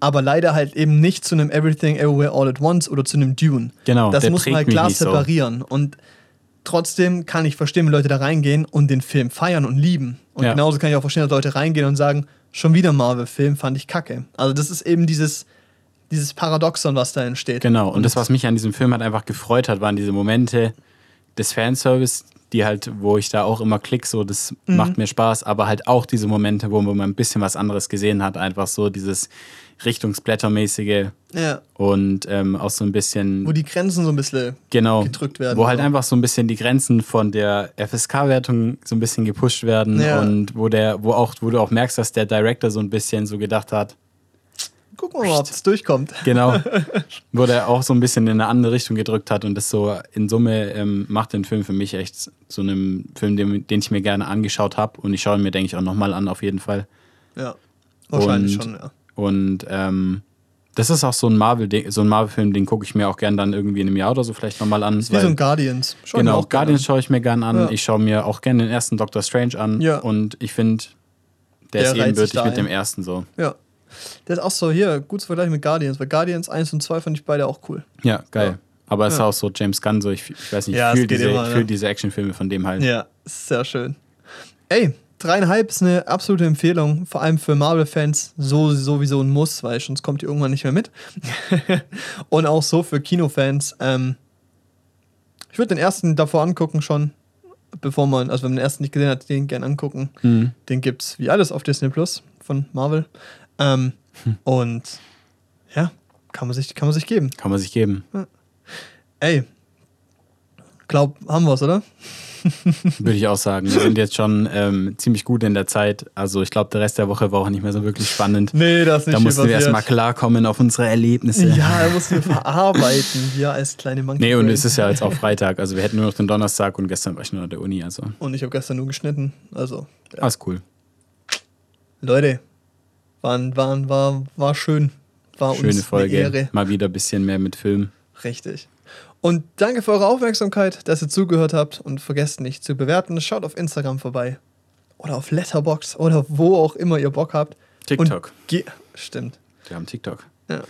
aber leider halt eben nicht zu einem Everything Everywhere All at Once oder zu einem Dune. Genau, Das muss man halt klar nicht so. separieren. Und trotzdem kann ich verstehen, wenn Leute da reingehen und den Film feiern und lieben. Und Ja. genauso kann ich auch verstehen, dass Leute reingehen und sagen, schon wieder Marvel-Film, fand ich kacke. Also das ist eben dieses, dieses Paradoxon, was da entsteht. Genau, und das, was mich an diesem Film halt einfach gefreut hat, waren diese Momente des Fanservice, die halt, wo ich da auch immer klick, so, das Mhm. macht mir Spaß, aber halt auch diese Momente, wo man ein bisschen was anderes gesehen hat, einfach so dieses Richtungsblättermäßige Ja. und ähm, auch so ein bisschen. Wo die Grenzen so ein bisschen genau, gedrückt werden. Wo halt So. einfach so ein bisschen die Grenzen von der FSK-Wertung so ein bisschen gepusht werden Ja. und wo der, wo auch, wo du auch merkst, dass der Director so ein bisschen so gedacht hat, Gucken wir mal, ob es durchkommt. Genau. Wo der auch so ein bisschen in eine andere Richtung gedrückt hat und das so in Summe ähm, macht den Film für mich echt so einen Film, den, den ich mir gerne angeschaut habe und ich schaue ihn mir, denke ich, auch nochmal an, auf jeden Fall. Ja. Wahrscheinlich Und- schon, ja. Und ähm, das ist auch so ein Marvel, so ein Marvel-Film, den gucke ich mir auch gern dann irgendwie in einem Jahr oder so vielleicht nochmal an. Ist wie so ein Guardians. Schauen wir genau, auch gerne Guardians schaue ich mir gern an. Ja. Ich schaue mir auch gerne den ersten Doctor Strange an. Ja. Und ich finde, der, Der ist ebenbürtig mit ein. dem ersten so. Ja. Der ist auch so hier, gut zu vergleichen mit Guardians, weil Guardians 1 und 2 fand ich beide auch cool. Ja, geil. Ja. Aber es ist Ja. auch so James Gunn, so ich, ich weiß nicht, Ja, ich es fühle diese, immer, ich fühl diese Actionfilme von dem halt. Ja, sehr schön. Ey, dreieinhalb ist eine absolute Empfehlung, vor allem für Marvel-Fans so sowieso ein Muss, weil sonst kommt ihr irgendwann nicht mehr mit. und auch so für Kinofans. Ähm, ich würde den ersten davor angucken schon, bevor man, also wenn man den ersten nicht gesehen hat, den gern angucken. Mhm. Den gibt's wie alles auf Disney Plus von Marvel. Ähm, Und ja, kann man sich, kann man sich geben. Kann man sich geben. Ey, glaub, haben wir's, oder? Würde ich auch sagen. Wir sind jetzt schon ähm, ziemlich gut in der Zeit. Also ich glaube, der Rest der Woche war auch nicht mehr so wirklich spannend. Nee, das nicht da mussten wir erstmal klarkommen auf unsere Erlebnisse. Ja, er muss wir verarbeiten, wir als kleine Monkey. Nee, und es ist ja jetzt auch Freitag. Also wir hätten nur noch den Donnerstag und gestern war ich nur an der Uni. Also Und ich habe gestern nur geschnitten. Also, ja. alles cool. Leute, waren, waren, war, war schön. War Schöne uns Folge. eine Ehre. Mal wieder ein bisschen mehr mit Film. Richtig. Und danke für eure Aufmerksamkeit, dass ihr zugehört habt und vergesst nicht zu bewerten. Schaut auf Instagram vorbei. Oder auf Letterbox oder wo auch immer ihr Bock habt. TikTok. Stimmt. Wir haben TikTok. Ja.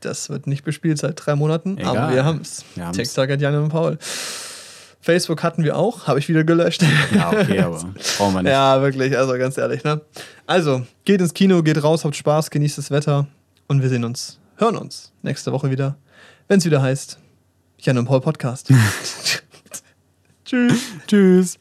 Das wird nicht bespielt seit drei Monaten, Egal. aber wir haben es. Wir haben's. TikTok hat Jan und Paul. Facebook hatten wir auch, habe ich wieder gelöscht. Ja, okay, aber brauchen wir nicht. Ja, wirklich, also ganz ehrlich, ne? Also, geht ins Kino, geht raus, habt Spaß, genießt das Wetter und wir sehen uns, hören uns nächste Woche wieder, wenn es wieder heißt Jan und Paul Podcast. Tschüss. Tschüss.